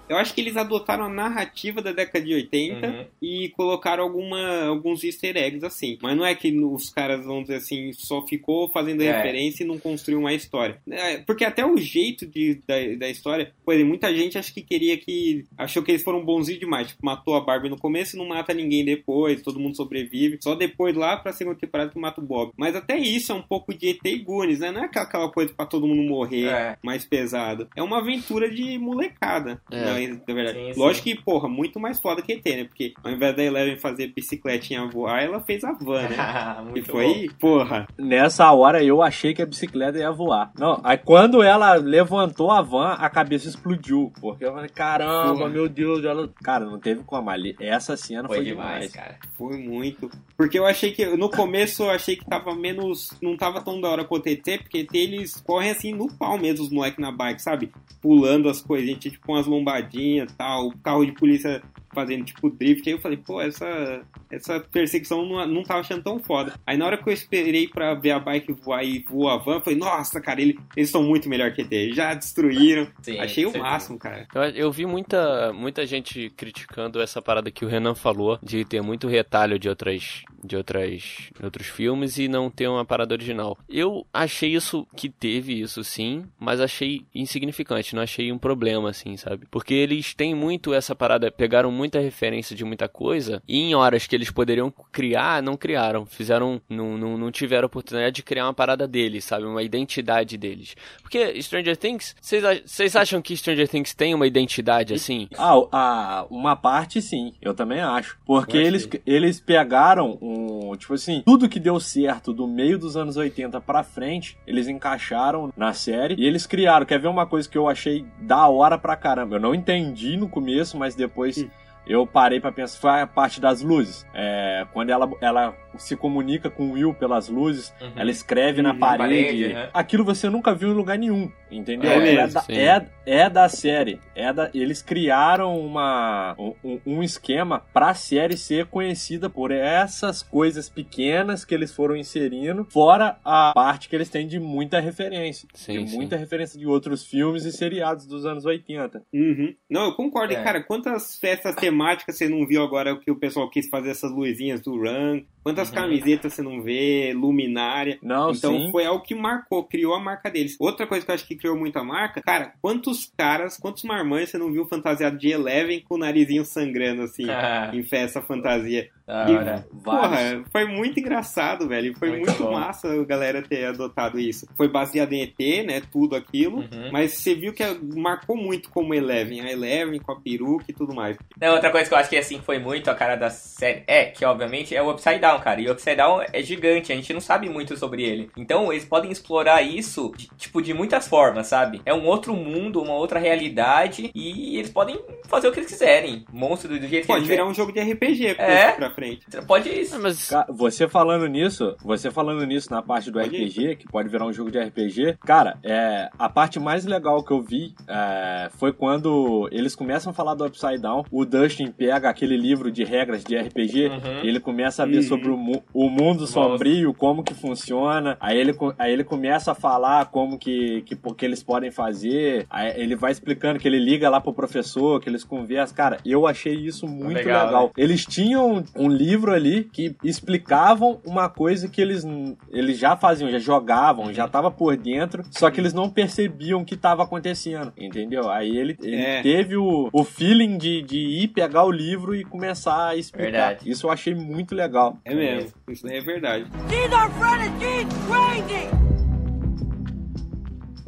eu acho que eles adotaram a narrativa da década de 80
Uhum.
e colocaram alguma, alguns easter eggs assim. Mas não é que os caras, vamos dizer assim, só ficou fazendo
É.
referência e não construiu uma história. É, porque até o jeito de, da, da história, por exemplo, muita gente acho que queria que. achou que eles foram bonzinhos demais. Tipo, matou a Barbie no começo e não mata ninguém depois, todo mundo sobrevive. Só Só depois lá pra segunda temporada que mata o Bob. Mas até isso é um pouco de ET e Goonies, né? Não é aquela coisa pra todo mundo morrer
É.
mais pesado. É uma aventura de molecada.
É.
Na, na verdade.
Sim, sim.
Lógico que, porra, muito mais foda que ET, né? Porque ao invés da Eleven fazer bicicletinha voar, ela fez a van, né?
Muito
e foi, porra.
Nessa hora eu achei que a bicicleta ia voar. Não, aí quando ela levantou a van, a cabeça explodiu. Porque eu falei, caramba,
Porra.
meu Deus, ela. Cara, não teve como ali. Essa cena
Foi,
foi,
demais,
demais.
cara.
Foi muito. Porque eu achei que. No começo eu achei que tava menos. Não tava tão da hora quanto ET, porque ET eles correm assim no pau mesmo, os moleques na bike, sabe? Pulando as coisinhas, tipo umas lombadinhas e tal. O carro de polícia fazendo tipo drift. Aí eu falei, pô, essa, essa perseguição não, não tava achando tão foda. Aí na hora que eu esperei pra ver a bike voar e voar a van, eu falei, nossa, cara, ele, eles são muito melhor que ET. Já destruíram.
Sim,
achei o máximo, cara.
Eu, eu vi muita, muita gente criticando essa parada que o Renan falou, de ter muito retalho de outras de outras outros filmes e não ter uma parada original. Eu achei isso que teve isso sim, mas achei insignificante, não achei um problema assim, sabe? Porque eles têm muito essa parada, pegaram muita referência de muita coisa e em horas que eles poderiam criar, não criaram, fizeram não, não, não tiveram oportunidade de criar uma parada deles, sabe? Uma identidade deles. Porque Stranger Things, vocês acham que Stranger Things tem uma identidade assim?
Ah, ah, uma parte sim, eu também acho. Porque
acho
eles,
que-
eles pegaram um. Tipo assim, tudo que deu certo do meio dos anos 80 pra frente, eles encaixaram na série e eles criaram. Quer ver uma coisa que eu achei da hora pra caramba? Eu não entendi no começo, mas depois.
Hum.
Eu parei pra pensar, foi a parte das luzes. É, quando ela, ela se comunica com o Will pelas luzes,
Uhum.
ela escreve na
Uhum,
parede.
parede, né?
Aquilo você nunca viu em lugar nenhum, entendeu?
É
É,
mesmo,
da,
sim.
é, é da série. É da, eles criaram uma, um, um esquema pra série ser conhecida por essas coisas pequenas que eles foram inserindo, fora a parte que eles têm de muita referência.
Sim,
de
sim.
muita referência de outros filmes e seriados dos anos 80.
Uhum. Não, eu concordo. E,
É.
cara, quantas festas temáticas você não viu agora que o pessoal quis fazer essas luzinhas do Run? Quantas
Uhum.
camisetas você não vê? Luminária.
Não,
Então
sim.
foi algo que marcou, criou a marca deles. Outra coisa que eu acho que criou muito a marca, cara, quantos caras, quantos marmães você não viu fantasiado de Eleven com o narizinho sangrando assim,
Ah,
em festa fantasia?
da
E.
Vários.
Porra, foi muito engraçado, velho. Foi
Muito
muito, massa a galera ter adotado isso. Foi baseado em ET, né? Tudo aquilo.
Uhum.
Mas você viu que marcou muito como Eleven. A Eleven com a peruca e tudo mais.
Não, outra coisa que eu acho que assim foi muito a cara da série é que, obviamente, é o Upside Down, cara. E o Upside Down é gigante, a gente não sabe muito sobre ele. Então, eles podem explorar isso, de- tipo, de muitas formas, sabe? É um outro mundo, uma outra realidade, e eles podem fazer o que eles quiserem. Monstro do, do jeito
Pode
que
virar
eles
um jogo de RPG
É.
isso pra frente.
Pode
Ah, mas
Você falando nisso, você falando nisso na parte do
Pode ir.
RPG, que pode virar um jogo de RPG, cara, é, a parte mais legal que eu vi é, foi quando eles começam a falar do Upside Down, o Dustin pega aquele livro de regras de RPG,
Uhum.
e ele começa a ver
Uhum.
sobre o, mu- o mundo sombrio, como que funciona, aí ele, aí ele começa a falar como que, que, que eles podem fazer, aí ele vai explicando que ele liga lá pro professor, que eles conversam, cara, eu achei isso muito
Legal,
legal.
né?
Eles tinham um livro ali que explicavam uma coisa que eles, eles já faziam, já jogavam, já tava por dentro, só que eles não percebiam o que tava acontecendo, entendeu? Aí ele, ele
É.
teve o, o feeling de, de ir pegar o livro e começar a explicar.
Verdade.
Isso eu achei muito legal.
É mesmo. Isso daí é verdade.
She's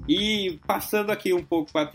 E passando aqui um pouco para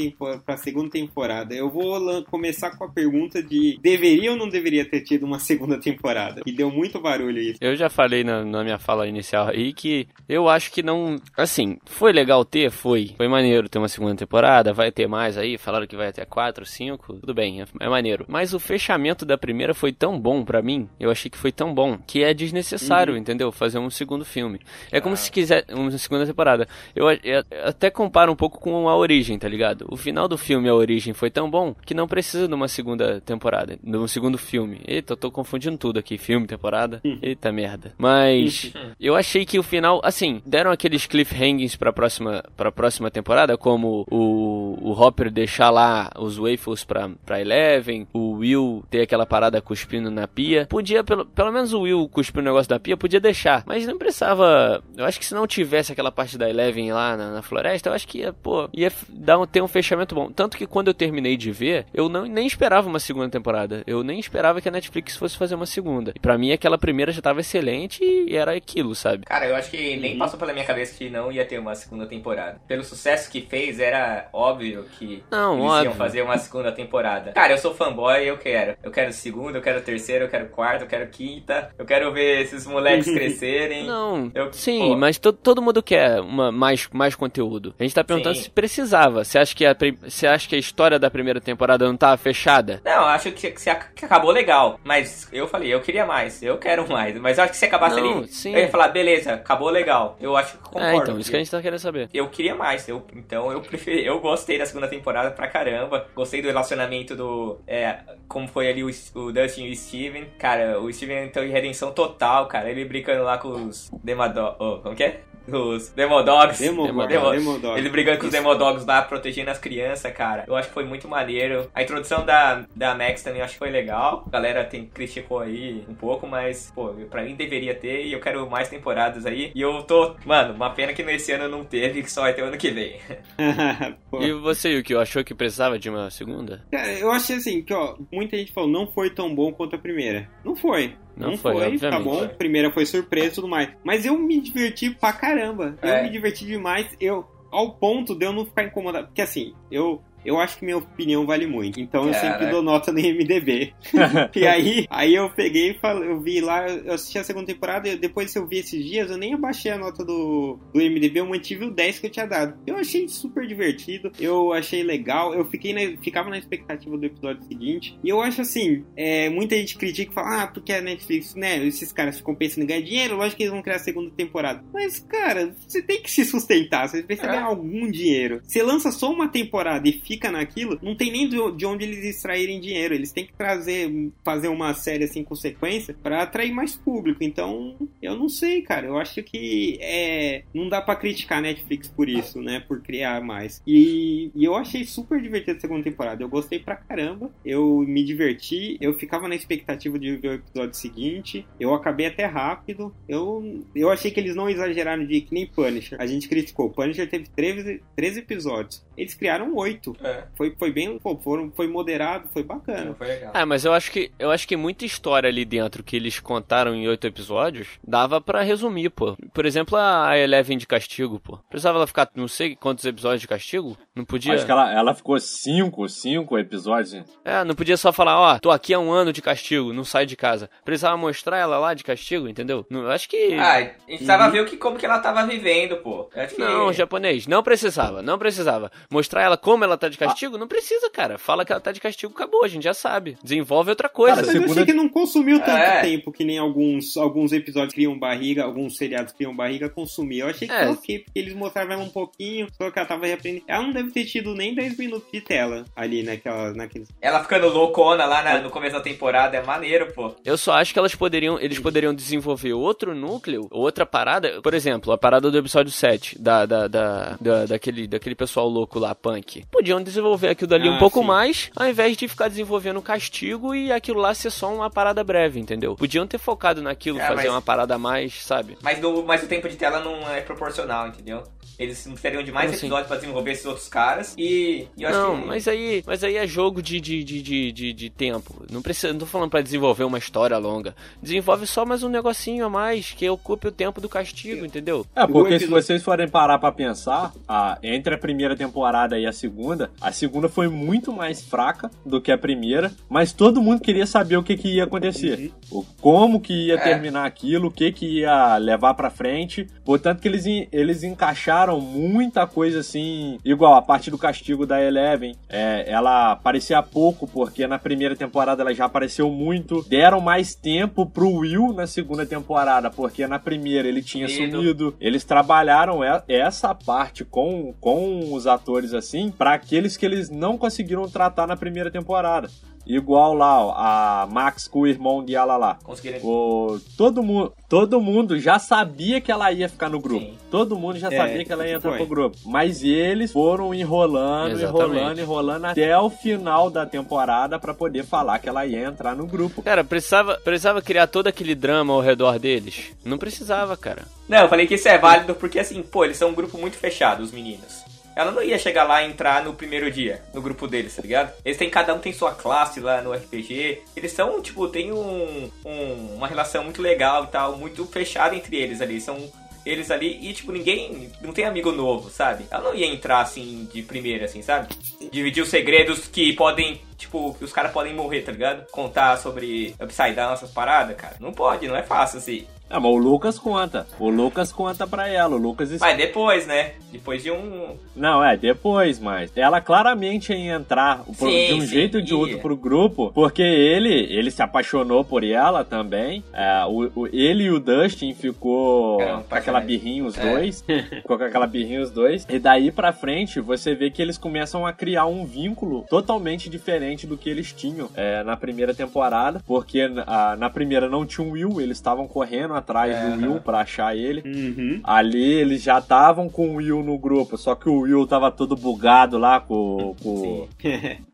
a segunda temporada, eu vou começar com a pergunta de deveria ou não deveria ter tido uma segunda temporada? Que deu muito barulho isso.
eu já falei na, na minha fala inicial aí que eu acho que não. Assim, foi legal ter? Foi. Foi maneiro ter uma segunda temporada, vai ter mais aí, falaram que vai até 4, 5, tudo bem, é, é maneiro. Mas o fechamento da primeira foi tão bom pra mim, eu achei que foi tão bom, que é desnecessário, entendeu? Fazer um segundo filme. É como se quiser uma segunda temporada. Eu, eu até comparo um pouco com a origem, tá ligado? O final do filme, a origem, foi tão bom que não precisa de uma segunda temporada, de um segundo filme. Eita, eu tô confundindo tudo aqui, filme, temporada. Eita merda. Mas eu achei que o final, assim, deram aqueles cliffhangers pra próxima, pra próxima temporada, como o, o Hopper deixar lá os waffles pra, pra Eleven, o Will ter aquela parada cuspindo na pia. Podia, pelo, pelo menos o Will cuspir o negócio da pia, podia deixar. Mas não precisava. Eu acho que se não tivesse aquela parte da Eleven lá na, na floresta, eu acho que ia, pô, ia dar um, ter um fechamento bom. Tanto que quando eu terminei de ver, eu não, nem esperava uma segunda temporada. Eu nem esperava que a Netflix fosse fazer uma segunda. E pra mim, aquela primeira já tava excelente e era aquilo, sabe?
Cara, eu acho que nem passou pela minha cabeça que não ia ter uma segunda temporada. Pelo sucesso que fez, era óbvio que
Não,
eles
óbvio.
iam fazer uma segunda temporada. Cara, eu sou fanboy, eu quero. Eu quero segunda, eu quero terceira, eu quero quarta, eu quero quinta. Eu quero ver esses moleques crescerem.
Não,
Eu-
sim,
pô.
mas to- todo mundo quer uma, mais, mais conteúdo. A gente tá perguntando
Sim.
se precisava. Você acha, que a, você acha que a história da primeira temporada não tava fechada?
Não, acho que, que, que acabou legal. Mas eu falei, eu queria mais, eu quero mais. Mas eu acho que se acabasse
Não,
ali,
sim.
eu ia falar, beleza, acabou legal. Eu acho que concordo.
é, então, isso que a gente tá querendo saber.
Eu queria mais, eu, então eu preferi, eu gostei da segunda temporada pra caramba, gostei do relacionamento do, é, como foi ali o, o Dustin e o Steven, cara, o Steven então em redenção total, cara, ele brincando lá com os Demodogs, oh, como que é? Os Demodogs.
Demo,
Demo-
Demo,
Demo-
Demo,
Ele brigando com os Demodogs lá, protegendo as crianças, cara. Eu acho que foi muito maneiro. A introdução da, da Max também eu acho que foi legal. A galera tem, criticou aí um pouco, mas, pô, pra mim deveria ter e eu quero mais temporadas aí. E eu tô, mano, uma pena que nesse ano não teve, que só vai ter ano que vem.
E você, Yuki, achou que precisava de uma segunda?
Cara, eu achei assim, que ó, muita gente falou, não foi tão bom quanto a primeira. Não foi.
Não
Não,
foi,
foi, tá bom. Primeira foi surpresa e tudo mais. Mas eu me diverti pra caramba.
É.
Eu me diverti demais. Eu, ao ponto de eu não ficar incomodado. Porque assim, eu. Eu acho que minha opinião vale muito. Então eu sempre dou nota no MDB. e aí, aí eu peguei e falei, eu vi lá, eu assisti a segunda temporada, e depois que eu vi esses dias, eu nem abaixei a nota do, do MDB, eu mantive o 10 que eu tinha dado. Eu achei super divertido, eu achei legal, eu fiquei na- ficava na expectativa do episódio seguinte. E eu acho assim, é, muita gente critica e fala, ah, porque a Netflix, né, esses caras ficam pensando em ganhar dinheiro, lógico que eles vão criar a segunda temporada. Mas, cara, você tem que se sustentar, você precisa
É.
ganhar algum dinheiro. Você lança só uma temporada e fica naquilo, não tem nem de de onde eles extraírem dinheiro. Eles têm que trazer, fazer uma série assim com sequência pra atrair mais público. Então, eu não sei, cara. Eu acho que é, não dá pra criticar a Netflix por isso, né? Por criar mais. E, e eu achei super divertido a segunda temporada. Eu gostei pra caramba. Eu me diverti. Eu ficava na expectativa de ver o episódio seguinte. Eu acabei até rápido. Eu, eu achei que eles não exageraram de que nem Punisher. A gente criticou. Punisher teve 13, 13 episódios. Eles criaram 8.
É,
Foi, foi bem. Pô, foram, foi moderado, foi bacana.
foi legal.
Ah, mas eu acho que eu acho que muita história ali dentro que eles contaram em oito episódios dava pra resumir, pô. Por exemplo, a Eleven de castigo, pô. Precisava ela ficar não sei quantos episódios de castigo? Não podia.
Acho que ela, ela ficou cinco, cinco episódios.
É, não podia só falar, ó, tô aqui há um ano de castigo, não sai de casa. Precisava mostrar ela lá de castigo, entendeu? Não, eu acho que
Ah, a gente precisava ver o que, como que ela tava vivendo, pô. Que-
Não, japonês, não precisava, não precisava. Mostrar ela como ela tá de castigo? Não precisa, cara. Fala que ela tá de castigo, acabou, a gente já sabe. Desenvolve outra coisa.
Cara,
Mas eu
segunda-
achei que não consumiu tanto
É.
tempo que nem alguns, alguns episódios criam barriga, alguns seriados criam barriga, consumir. Eu achei que
É.
foi ok, porque eles mostravam ela um pouquinho, só que ela tava reaprendendo. Ela não deve ter tido nem 10 minutos de tela ali naquela, naquele.
Ela ficando loucona lá na- no começo da temporada é maneiro, pô.
Eu só acho que elas poderiam, eles poderiam desenvolver outro núcleo, outra parada. Por exemplo, a parada do episódio 7, da, da, da, da- daquele, daquele pessoal louco lá, punk. Podiam desenvolver aquilo dali um
Ah,
pouco
sim.
mais, ao invés de ficar desenvolvendo castigo e aquilo lá ser só uma parada breve, entendeu? Podiam ter focado naquilo,
É,
fazer
mas-
uma parada a mais, sabe?
Mas, no, mas o tempo de tela não é proporcional, entendeu? Eles precisariam de mais
Como assim?
episódios pra desenvolver esses outros caras. E, e eu acho
Não,
que.
mas aí, mas aí é jogo de, de, de, de, de, de tempo. Não precisa, não tô falando pra desenvolver uma história longa. Desenvolve só mais um negocinho a mais que ocupe o tempo do castigo, entendeu?
É, porque
O
se
episódio-
vocês forem parar pra pensar, a- entre a primeira temporada e a segunda, a segunda foi muito mais fraca do que a primeira, mas todo mundo queria saber o que, que ia acontecer. O, como que ia
É.
terminar aquilo, o que, que ia levar pra frente. Portanto que eles, eles encaixaram muita coisa assim, igual a parte do castigo da Eleven. É, ela aparecia pouco, porque na primeira temporada ela já apareceu muito. Deram mais tempo pro Will na segunda temporada, porque na primeira ele tinha
Sumido.
sumido. Eles trabalharam essa parte com, com os atores assim, para aqueles que eles não conseguiram tratar na primeira temporada. Igual lá, ó, a Max com o irmão de ela lá.
Conseguiram.
O, todo, mu todo mundo já sabia que ela ia ficar no grupo.
Sim.
Todo mundo já
É,
sabia que ela ia entrar
foi.
pro grupo. Mas eles foram enrolando,
Exatamente.
enrolando, enrolando até o final da temporada pra poder falar que ela ia entrar no grupo.
Cara, precisava, precisava criar todo aquele drama ao redor deles? Não precisava, cara.
Não, eu falei que isso é válido porque, assim, pô, eles são um grupo muito fechado, os meninos. Ela não ia chegar lá e entrar no primeiro dia, no grupo deles, tá ligado? Eles têm, cada um tem sua classe lá no RPG. Eles são, tipo, tem um, um uma relação muito legal e tal, muito fechada entre eles ali. São eles ali e, tipo, ninguém. Não tem amigo novo, sabe? Ela não ia entrar assim de primeira, assim, sabe? Dividir os segredos que podem. Tipo, que os caras podem morrer, tá ligado? Contar sobre Upside Down, essas paradas, cara. Não pode, não é fácil assim.
Ah, mas o Lucas conta. O Lucas conta pra ela. O Lucas.
Mas depois, né? Depois de um.
Não, é, depois, mas. Ela claramente ia entrar sim, de um sim, jeito ou de outro pro grupo, porque ele ele se apaixonou por ela também. É, o, o, ele e o Dustin ficou com aquela birrinha os é. dois. ficou com aquela birrinha os dois. E daí pra frente, você vê que eles começam a criar um vínculo totalmente diferente do que eles tinham é, na primeira temporada. Porque a, na primeira não tinha um Will, eles estavam correndo atrás é, do Will pra achar ele.
Uhum.
Ali eles já estavam com o Will no grupo, só que o Will tava todo bugado lá com. com...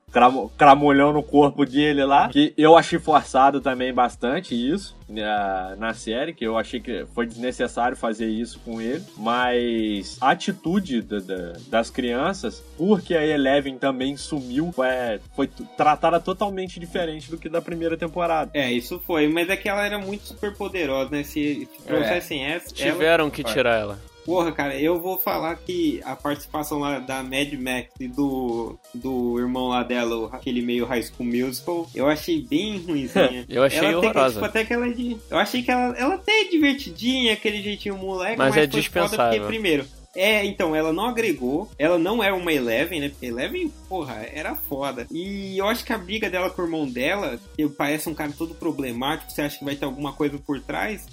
cramolhão no corpo dele lá. Que eu achei forçado também bastante isso na, na série, que eu achei que foi desnecessário fazer isso com ele. Mas a atitude da, da, das crianças, porque a Eleven também sumiu, foi, foi tratada totalmente diferente do que da primeira temporada.
É, isso foi, mas é que ela era muito super poderosa, né? Se, se trouxessem é. essa.
Tiveram ela... que tirar ela.
Porra, cara, eu vou falar que a participação lá da Mad Max e do, do irmão lá dela, aquele meio High School Musical, eu achei bem ruimzinha.
eu achei
ela
horrorosa.
Até, tipo, até que ela é de, Eu achei que ela, ela até é divertidinha, aquele jeitinho moleque,
mas,
mas
é dispensável.
porque, primeiro, é, então, ela não agregou. Ela não é uma Eleven, né? Porque Eleven, porra, era foda. E eu acho que a briga dela com o irmão dela, que parece um cara todo problemático, você acha que vai ter alguma coisa por trás,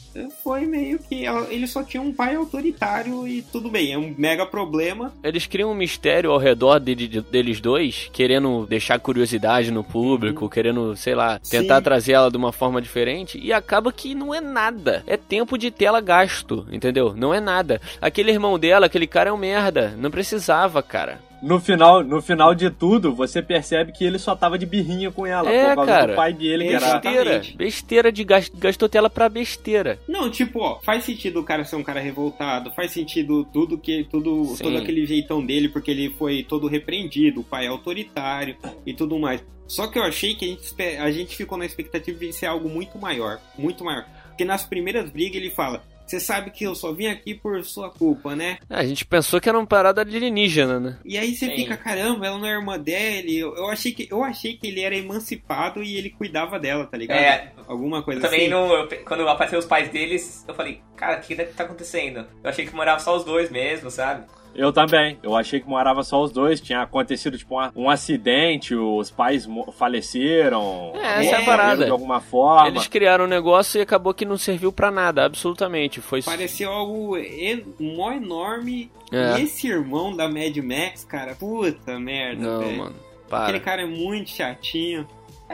foi meio que. Ele só tinha um pai autoritário e tudo bem, é um mega problema.
Eles criam um mistério ao redor de, de, deles dois, querendo deixar curiosidade no público, uhum. querendo, sei lá, tentar Sim. trazer ela de uma forma diferente, e acaba que não é nada. É tempo de tela gasto, entendeu? Não é nada. Aquele irmão dela aquele cara é um merda. Não precisava, cara.
No final, no final de tudo, você percebe que ele só tava de birrinha com ela.
É,
por causa
cara,
do pai dele, que
era. Besteira. Besteira de gast... gastou tela pra besteira.
Não, tipo, ó, faz sentido o cara ser um cara revoltado, faz sentido tudo que. Tudo, todo aquele jeitão dele, porque ele foi todo repreendido, o pai é autoritário e tudo mais. Só que eu achei que a gente, a gente ficou na expectativa de ser algo muito maior. Muito maior. Porque nas primeiras brigas ele fala: você sabe que eu só vim aqui por sua culpa, né?
É, a gente pensou que era uma parada alienígena, né?
E aí você Sim. fica, caramba, ela não é irmã dele. Eu, eu, achei que, eu achei que ele era emancipado e ele cuidava dela, tá ligado? É. Alguma coisa
também
assim.
Também, eu, quando apareceu os pais deles, eu falei, cara, o que tá acontecendo? Eu achei que morava só os dois mesmo, sabe?
Eu também. Eu achei que morava só os dois. Tinha acontecido, tipo, um, um acidente, os pais faleceram.
É, essa é a parada.
De alguma forma.
Eles criaram um negócio e acabou que não serviu para nada, absolutamente. Foi
Pareceu algo en mó enorme. É. E esse irmão da Mad Max, cara, puta merda,
Não,
véio.
mano. Para.
Aquele cara é muito chatinho.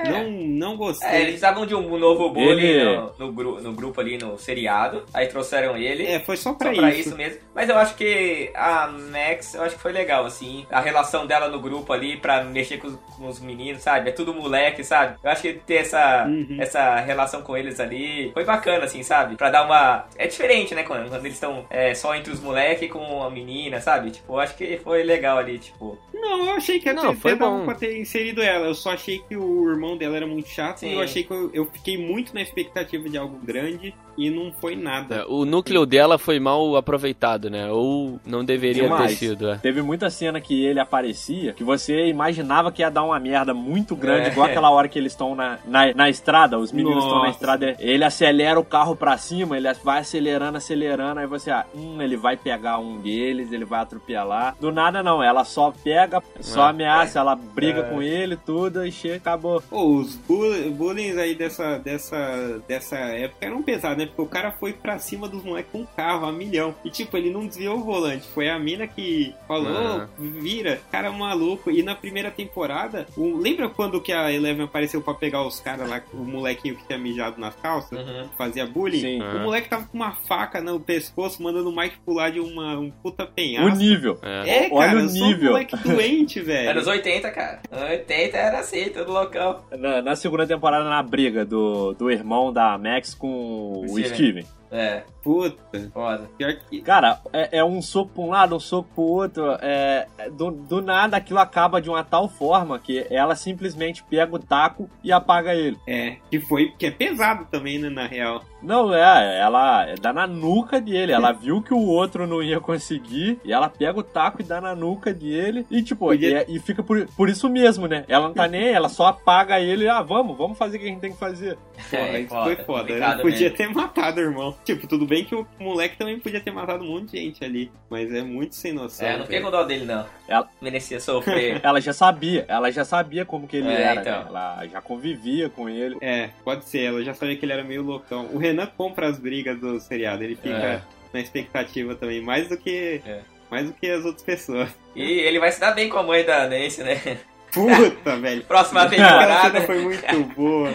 É. Não, não gostei. É,
eles precisavam de um novo bully ele... no, no, no, grupo ali, no seriado. Aí trouxeram ele.
É, foi só pra,
só pra
isso.
isso mesmo. Mas eu acho que a Max, eu acho que foi legal, assim. A relação dela no grupo ali pra mexer com os, com os meninos, sabe? É tudo moleque, sabe? Eu acho que ter essa, uhum. essa relação com eles ali foi bacana, assim, sabe? Pra dar uma. É diferente, né? Quando, quando eles estão é, só entre os moleques com a menina, sabe? Tipo, eu acho que foi legal ali, tipo.
Não, eu achei que até, foi bom pra ter inserido ela. Eu só achei que o irmão dela era muito chato Sim. e eu achei que eu, eu, fiquei muito na expectativa de algo grande e não foi nada.
É, o núcleo dela foi mal aproveitado, né? Ou não deveria Demais. ter sido. É.
Teve muita cena que ele aparecia que você imaginava que ia dar uma merda muito grande, é. igual aquela hora que eles estão na, na, na, estrada, os meninos estão na estrada, ele acelera o carro pra cima, ele vai acelerando, acelerando, aí você, ah, hum, ele vai pegar um deles, ele vai atropelar. Do nada não, ela só pega, só é. ameaça, ela briga é. com ele, tudo, e chega, acabou.
Pô, os bullying aí dessa, dessa, dessa época eram pesados, né? Porque o cara foi pra cima dos moleques com um carro a milhão. E tipo, ele não desviou o volante. Foi a mina que falou, uhum. vira, cara maluco. E na primeira temporada, o... lembra quando que a Eleven apareceu pra pegar os caras lá, o molequinho que tinha mijado nas calças, uhum. fazia bullying? Sim. O moleque tava com uma faca no pescoço, mandando o Mike pular de uma, um puta penhasco.
O nível.
É, é cara, Olha o nível. Um moleque doente, velho.
Anos 80, cara. 80 era assim, tudo loucão.
Na, na segunda temporada, na briga do, do irmão da Max com o Steven. Steven.
É,
Puta.
foda.
Pior que.
Cara, é, é um soco pra um lado, um soco pro outro. É, é, do, do nada aquilo acaba de uma tal forma que ela simplesmente pega o taco e apaga ele.
É, que foi. Que é pesado também, né, na real.
Não, é, ela dá na nuca dele. Ela viu que o outro não ia conseguir. E ela pega o taco e dá na nuca dele. E tipo,
Podia-
e, e fica por, por isso mesmo, né? Ela não tá nem aí, ela só apaga ele. Ah, vamos, vamos fazer o que a gente tem que fazer.
Porra,
É,
isso
foda,
foi foda. Ele podia
mesmo.
ter matado o irmão. Tipo, tudo bem que o moleque também podia ter matado um monte de gente ali. Mas é muito sem noção.
É, não fiquei com dó dele, não.
Ela-
Merecia sofrer.
Ela já sabia, ela já sabia como que ele
É,
era,
então.
né? Ela já convivia com ele.
É, pode ser. Ela já sabia que ele era meio loucão. O Renan compra as brigas do seriado. Ele fica
É.
na expectativa também. Mais do que.
É.
Mais do que as outras pessoas.
E ele vai se dar bem com a mãe da Nancy, né?
Puta, velho.
Próxima temporada.
cena foi muito boa.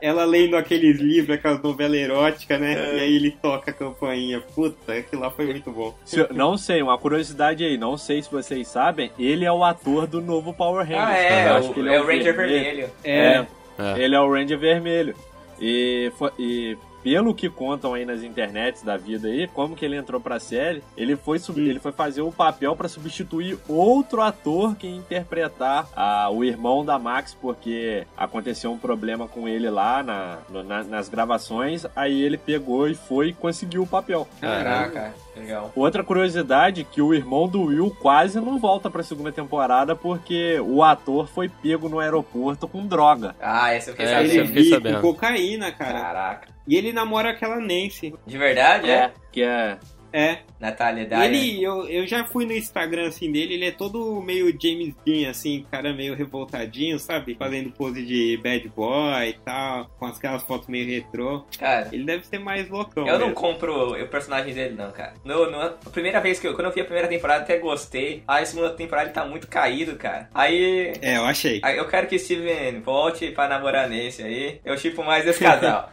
Ela lendo aqueles livros, aquelas novelas eróticas, né?
É.
E aí ele toca a campainha. Puta, aquilo lá foi muito bom.
Não sei, uma curiosidade aí, não sei se vocês sabem, ele é o ator do novo Power Rangers.
Ah, é,
Eu
o,
acho que ele
é o Ranger Vermelho.
É,
É.
Ele é o Ranger Vermelho. E, fo- e pelo que contam aí nas internets da vida aí, como que ele entrou pra série, ele foi, sub- ele foi fazer o papel pra substituir outro ator que ia interpretar a, o irmão da Max, porque aconteceu um problema com ele lá na, no- na- nas gravações, aí ele pegou e foi e conseguiu o papel.
Caraca, legal.
Outra curiosidade que o irmão do Will quase não volta pra segunda temporada porque o ator foi pego no aeroporto com droga.
Ah, esse eu fiquei
É,
ele
esse eu
sabendo.
fiquei sabendo.
com cocaína, cara.
Caraca.
E ele namora aquela Nancy.
De verdade, é?
Que é
É.
Natália Dyer.
Ele, eu, eu já fui no Instagram assim dele, ele é todo meio James Dean, assim, cara meio revoltadinho, sabe? Fazendo pose de bad boy e tal, com aquelas fotos meio retrô.
Cara,
Ele deve ser mais loucão.
eu não
mesmo.
compro o personagem dele, não, cara. No, no- a primeira vez que eu, quando eu vi a primeira temporada, até gostei. Aí a segunda temporada ele tá muito caído, cara. Aí.
É, eu achei.
aí eu quero que Steven volte pra namorar nesse aí. Eu chipo mais esse casal.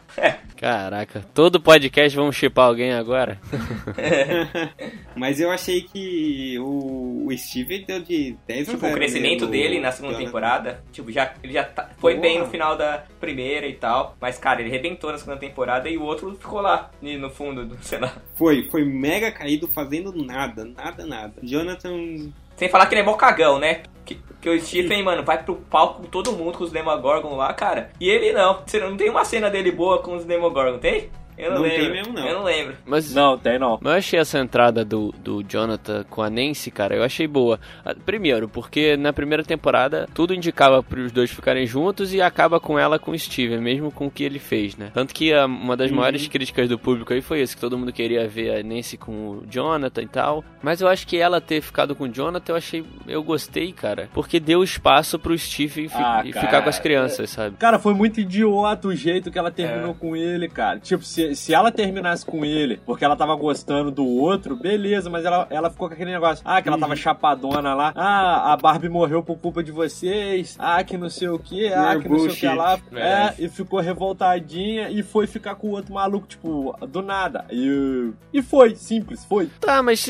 Caraca, todo podcast vamos chipar alguém agora?
Mas eu achei que o, o Steve deu de 10 a
Tipo,
0
o crescimento
mesmo,
dele na segunda temporada, tipo, já, ele já tá- foi bem no final da primeira e tal, mas, cara, ele rebentou na segunda temporada e o outro ficou lá, no fundo, do, sei lá.
Foi, foi mega caído fazendo nada, nada, nada. Jonathan.
Sem falar que ele é mó cagão, né? Que, que o Stephen, mano, vai pro palco com todo mundo, com os Demogorgon lá, cara. E ele não. Você não tem uma cena dele boa com os Demogorgon, tem? Eu não,
Não tem
lembro.
mesmo, não.
Eu não lembro.
Mas
Não, tem não.
Mas eu achei essa entrada do, do Jonathan com a Nancy, cara, eu achei boa. Ah, Primeiro, porque na primeira temporada tudo indicava para os dois ficarem juntos e acaba com ela com o Steven, mesmo com o que ele fez, né? Tanto que ah, uma das
Uhum.
maiores críticas do público aí foi isso, que todo mundo queria ver a Nancy com o Jonathan e tal. Mas eu acho que ela ter ficado com o Jonathan, eu achei. Eu gostei, cara. Porque deu espaço pro Steven fi-
Ah,
e ficar com as crianças, sabe?
Cara, foi muito idiota o jeito que ela terminou com ele, cara. Tipo, se, se ela terminasse com ele porque ela tava gostando do outro, beleza, mas ela, ela ficou com aquele negócio. Ah, que ela tava chapadona lá. Ah, a Barbie morreu por culpa de vocês. Ah, que não sei o que. Ah,
É
que não sei o que lá. É,
Verdade.
e ficou revoltadinha e foi ficar com o outro maluco, tipo, do nada. E, e foi, simples, foi.
Tá, mas,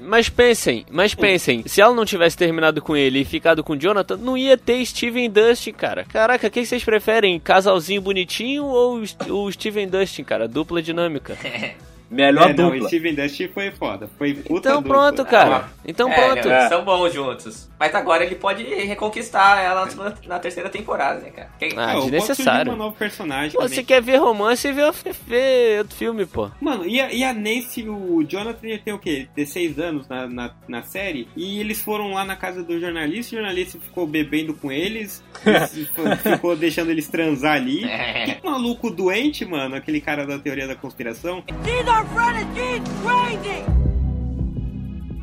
mas pensem, mas pensem, se ela não tivesse terminado com ele e ficado com o Jonathan, não ia ter Steven Dustin, cara. Caraca, o que vocês preferem? Casalzinho bonitinho ou o Steven Dustin, cara? Dupla dinâmica.
Melhor
é, não,
dupla.
Steven Dusty foi foda. Foi puta
Então
dupla.
pronto, cara. Então
é,
pronto.
né, São bons juntos. Mas agora ele pode reconquistar ela na, terceira temporada, né, cara? Quem-
Ah,
surgir uma nova personagem
Pô, você quer ver romance e ver, ver outro filme, pô.
Mano, e a, e a Nancy, o Jonathan ia ter o quê? 16 anos na, na, na série. E eles foram lá na casa do jornalista, o jornalista ficou bebendo com eles, ficou- deixando eles transar ali. Que maluco doente, mano, aquele cara da teoria da conspiração.
She's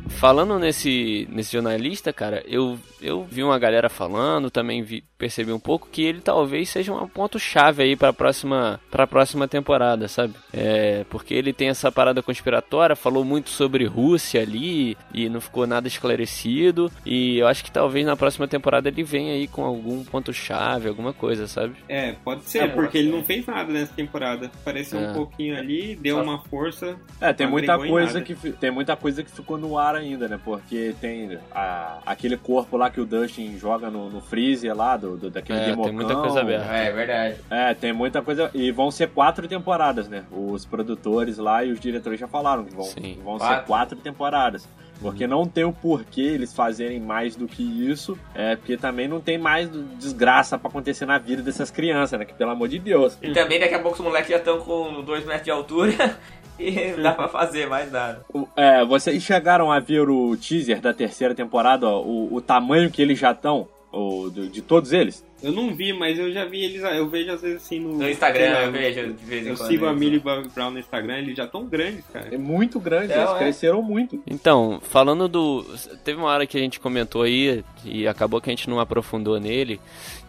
Falando nesse, nesse jornalista, cara, eu, eu vi uma galera falando, também vi, percebi um pouco que ele talvez seja um ponto-chave aí pra próxima, pra próxima temporada, sabe? É, porque ele tem essa parada conspiratória, falou muito sobre Rússia ali e não ficou nada esclarecido. E eu acho que talvez na próxima temporada ele venha aí com algum ponto-chave, alguma coisa, sabe?
É, pode ser,
É,
porque ele não fez nada nessa temporada. Apareceu
É.
um pouquinho ali, deu
Só-
uma força.
É, tem muita coisa que tem muita coisa que ficou no ar ainda, né? Porque tem a- aquele corpo lá que o Dustin joga no, no freezer lá do Do, do daquele
É,
Democão.
tem muita coisa aberta.
É, verdade.
É, tem muita coisa. E vão ser quatro temporadas, né? Os produtores lá e os diretores já falaram que vão,
Sim.
vão ser
Quatro.
quatro temporadas. Porque não tem o porquê eles fazerem mais do que isso. É, porque também não tem mais desgraça pra acontecer na vida dessas crianças, né? Que pelo amor de Deus.
E também daqui a pouco os moleques já estão com 2 metros de altura e não dá pra fazer mais nada.
É, vocês chegaram a ver o teaser da terceira temporada, ó, o, o tamanho que eles já estão, o, do- de todos eles?
Eu não vi, mas eu já vi eles, eu vejo às vezes assim no,
No Instagram,
lá,
eu vejo de vez em
Eu
quando.
sigo a
isso.
Millie Bobby Brown no Instagram, eles já estão grandes, cara.
É muito grande,
É,
eles
é.
cresceram muito.
Então, falando do. Teve uma hora que a gente comentou aí, e acabou que a gente não aprofundou nele,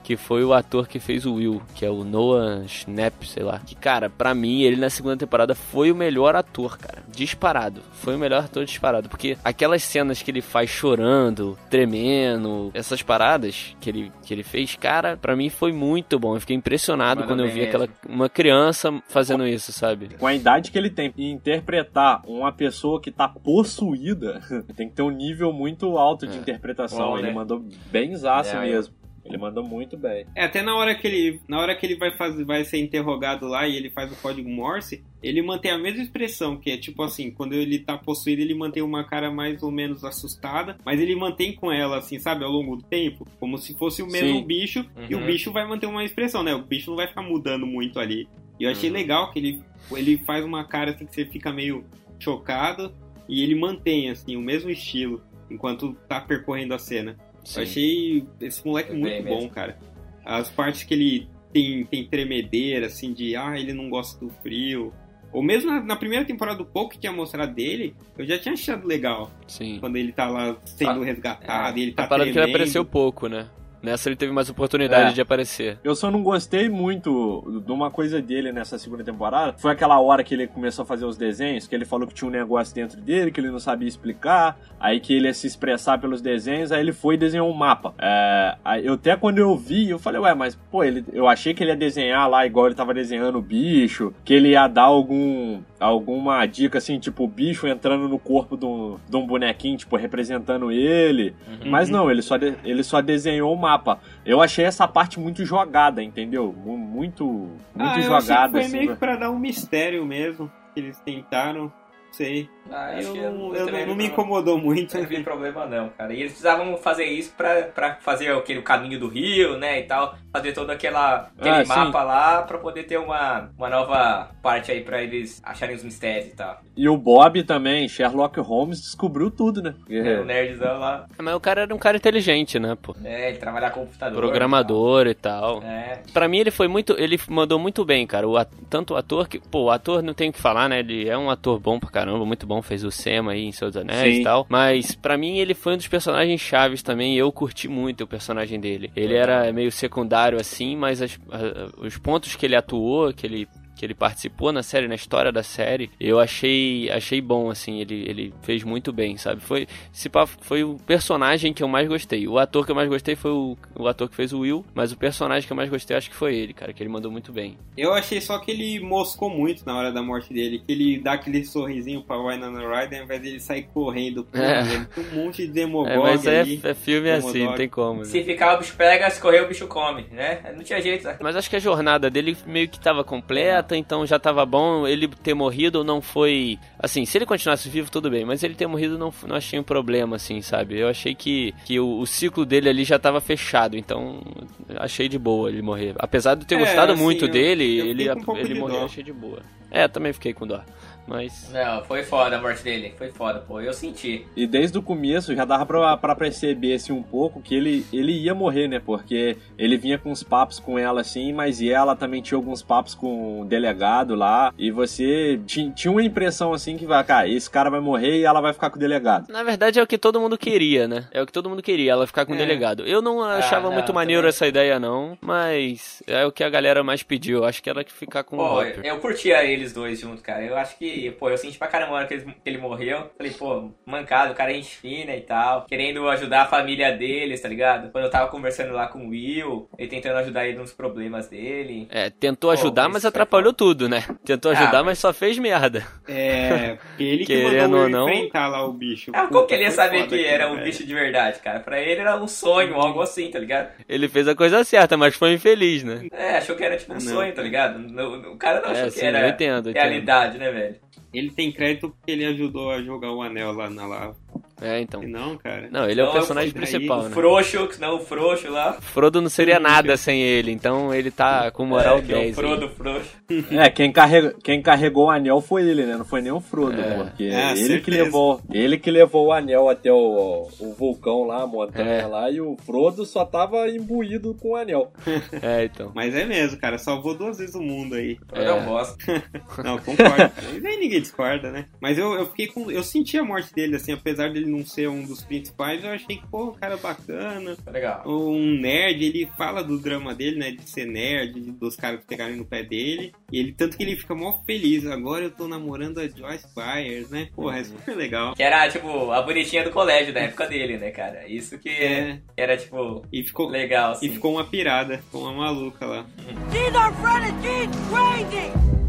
que foi o ator que fez o Will, que é o Noah Schnapp, sei lá. Que, cara, pra mim, ele na segunda temporada foi o melhor ator, cara. Disparado. Foi o melhor ator disparado. Porque aquelas cenas que ele faz chorando, tremendo, essas paradas que ele, que ele fez, cara, pra mim foi muito bom. Eu fiquei impressionado quando eu vi aquela.
mesmo.
Uma criança fazendo isso, sabe?
Com a idade que ele tem, e interpretar uma pessoa que tá possuída, tem que ter um nível muito alto de
É.
interpretação.
Bom,
ele
né?
mandou bem zaço
É,
mesmo. Ele mandou muito bem.
É, até na hora que ele, na hora que ele vai fazer, vai ser interrogado lá e ele faz o código Morse, ele mantém a mesma expressão, que é tipo assim, quando ele tá possuído, ele mantém uma cara mais ou menos assustada, mas ele mantém com ela assim, sabe, ao longo do tempo, como se fosse o mesmo
Sim.
bicho, e o
Uhum.
bicho vai manter uma expressão, né? O bicho não vai ficar mudando muito ali. E eu achei
Uhum.
legal que ele ele faz uma cara assim que você fica meio chocado e ele mantém assim o mesmo estilo enquanto tá percorrendo a cena.
Sim.
Eu achei esse moleque
Bem
muito bom,
mesmo.
cara. As partes que ele tem, tem tremedeira, assim, de ah, ele não gosta do frio. Ou mesmo na, na primeira temporada do pouco que tinha mostrado dele, eu já tinha achado legal.
Sim.
Quando ele tá lá sendo
Ah,
resgatado e ele tá
a parada que ele
tremendo.
apareceu pouco, né? Nessa ele teve mais oportunidade
É.
de aparecer.
Eu só não gostei muito de uma coisa dele nessa segunda temporada. Foi aquela hora que ele começou a fazer os desenhos, que ele falou que tinha um negócio dentro dele, que ele não sabia explicar. Aí que ele ia se expressar pelos desenhos, aí ele foi e desenhou um mapa. É, eu até quando eu vi, eu falei, ué, mas pô, ele, eu achei que ele ia desenhar lá igual ele tava desenhando o bicho, que ele ia dar algum alguma dica assim, tipo o bicho entrando no corpo de um, de um bonequinho, tipo representando ele.
Uhum.
Mas não, ele só, de- ele só desenhou o mapa. Eu achei essa parte muito jogada, entendeu? Mu- Muito, muito
ah, eu achei que
jogada.
foi
assim,
meio que pra dar um mistério mesmo. Que eles tentaram. Sei.
Ah, acho
eu
que
não, eu não, não me incomodou muito.
Não vi problema não, cara. E eles precisavam fazer isso pra, pra fazer aquele caminho do rio, né, e tal. Fazer todo aquela, aquele
Ah, sim.
mapa lá pra poder ter uma, uma nova parte aí pra eles acharem os mistérios e tal.
E o Bob também, Sherlock Holmes, descobriu tudo, né?
O nerdzão lá,
Mas o cara era um cara inteligente, né, pô?
é, ele trabalhar com computador.
Programador e tal.
e tal. É,
Pra mim ele foi muito, ele mandou muito bem, cara. O at- tanto o ator que, pô, o ator não tem o que falar, né? Ele é um ator bom pra caramba, muito bom, fez o Sam aí em Seus Anéis
Sim.
e tal. Mas pra mim ele foi um dos personagens chaves também, e eu curti muito o personagem dele. Ele era meio secundário assim, mas as- a- os pontos que ele atuou, que ele que ele participou na série, na história da série, eu achei achei bom, assim, ele, ele fez muito bem, sabe? Foi, se pá, foi o personagem que eu mais gostei. O ator que eu mais gostei foi o, o ator que fez o Will, mas o personagem que eu mais gostei acho que foi ele, cara, que ele mandou muito bem.
Eu achei só que ele moscou muito na hora da morte dele, que ele dá aquele sorrisinho pra Winona Ryder ao invés dele sair correndo. Pô,
É.
Ele tem um monte de demogog
É, mas é,
ali.
é filme assim, não tem como. né?
Se ficar o bicho pega, se correr o bicho come, né? Não tinha jeito, né?
Mas acho que a jornada dele meio que tava completa, então já tava bom. Ele ter morrido não foi. Assim, se ele continuasse vivo, tudo bem, mas ele ter morrido não, não achei um problema, assim, sabe? Eu achei que, que o, o ciclo dele ali já tava fechado, então achei de boa ele morrer. Apesar de eu ter
É,
gostado
assim,
muito
eu-
dele,
eu
ele,
um
ele morreu, achei de boa. É, também fiquei com dó. Mas.
Não, foi foda a morte dele. Foi foda, pô. Eu senti.
E desde o começo já dava pra, pra perceber assim, um pouco que ele, ele ia morrer, né? Porque ele vinha com uns papos com ela assim, mas e ela também tinha alguns papos com o delegado lá. E você ti- tinha uma impressão assim que vai, cara, esse cara vai morrer e ela vai ficar com o delegado.
Na verdade é o que todo mundo queria, né? É o que todo mundo queria, ela ficar com o
É.
delegado. Eu não achava
não,
muito maneiro
também.
essa ideia, não, mas é o que a galera mais pediu. Acho que ela que ficar com o
Pô,
Hopper.
eu curtia eles dois juntos, cara. Eu acho que pô, eu senti pra caramba na hora que ele, que ele morreu. Falei, pô, mancado, o cara é gente fina e tal. Querendo ajudar a família deles, tá ligado? Quando eu tava conversando lá com o Will, ele tentando ajudar ele nos problemas dele.
É, tentou ajudar, pô, mas atrapalhou tudo, né? Tentou ajudar, ah, mas só fez merda.
É, ele que Querendo mandou ou não, enfrentar lá o bicho.
Ah, como que ele ia saber que era um bicho de verdade, cara? Pra ele era um sonho, algo assim, tá ligado?
Ele fez a coisa certa, mas foi infeliz, né?
É, achou que era tipo um não, sonho, tá ligado? O cara não é, achou sim, que era eu entendo, eu realidade, entendo. né, velho?
Ele tem crédito porque ele ajudou a jogar o anel lá na lava.
É, então.
E não, cara.
Não, ele é o personagem principal,
né?
O
frouxo, não, o frouxo lá.
Frodo não seria nada sem ele, então ele tá com moral é, 10. É o
Frodo, aí. frouxo.
É, quem, carrega, quem carregou o anel foi ele, né? Não foi nem o Frodo, é. porque é, ele certeza. que levou, ele que levou o anel até o, o vulcão lá, a montanha é. lá, e o Frodo só tava imbuído com o anel.
É, então.
Mas é mesmo, cara, salvou duas vezes o mundo aí.
É um bosta.
não, concordo. Nem ninguém discorda, né? Mas eu, eu fiquei com. Eu senti a morte dele, assim, apesar dele não ser um dos principais, eu achei que, pô, um cara bacana.
Legal.
Um nerd, ele fala do drama dele, né? De ser nerd, dos caras que pegarem no pé dele. E ele, tanto que ele fica mó feliz. Agora eu tô namorando a Joyce Byers, né? Porra, é super legal.
Que era, tipo, a bonitinha do colégio da época dele, né, cara? Isso que é. era, tipo,
e ficou,
legal, assim.
E ficou uma pirada, ficou uma maluca lá.
She's our friend she's crazy!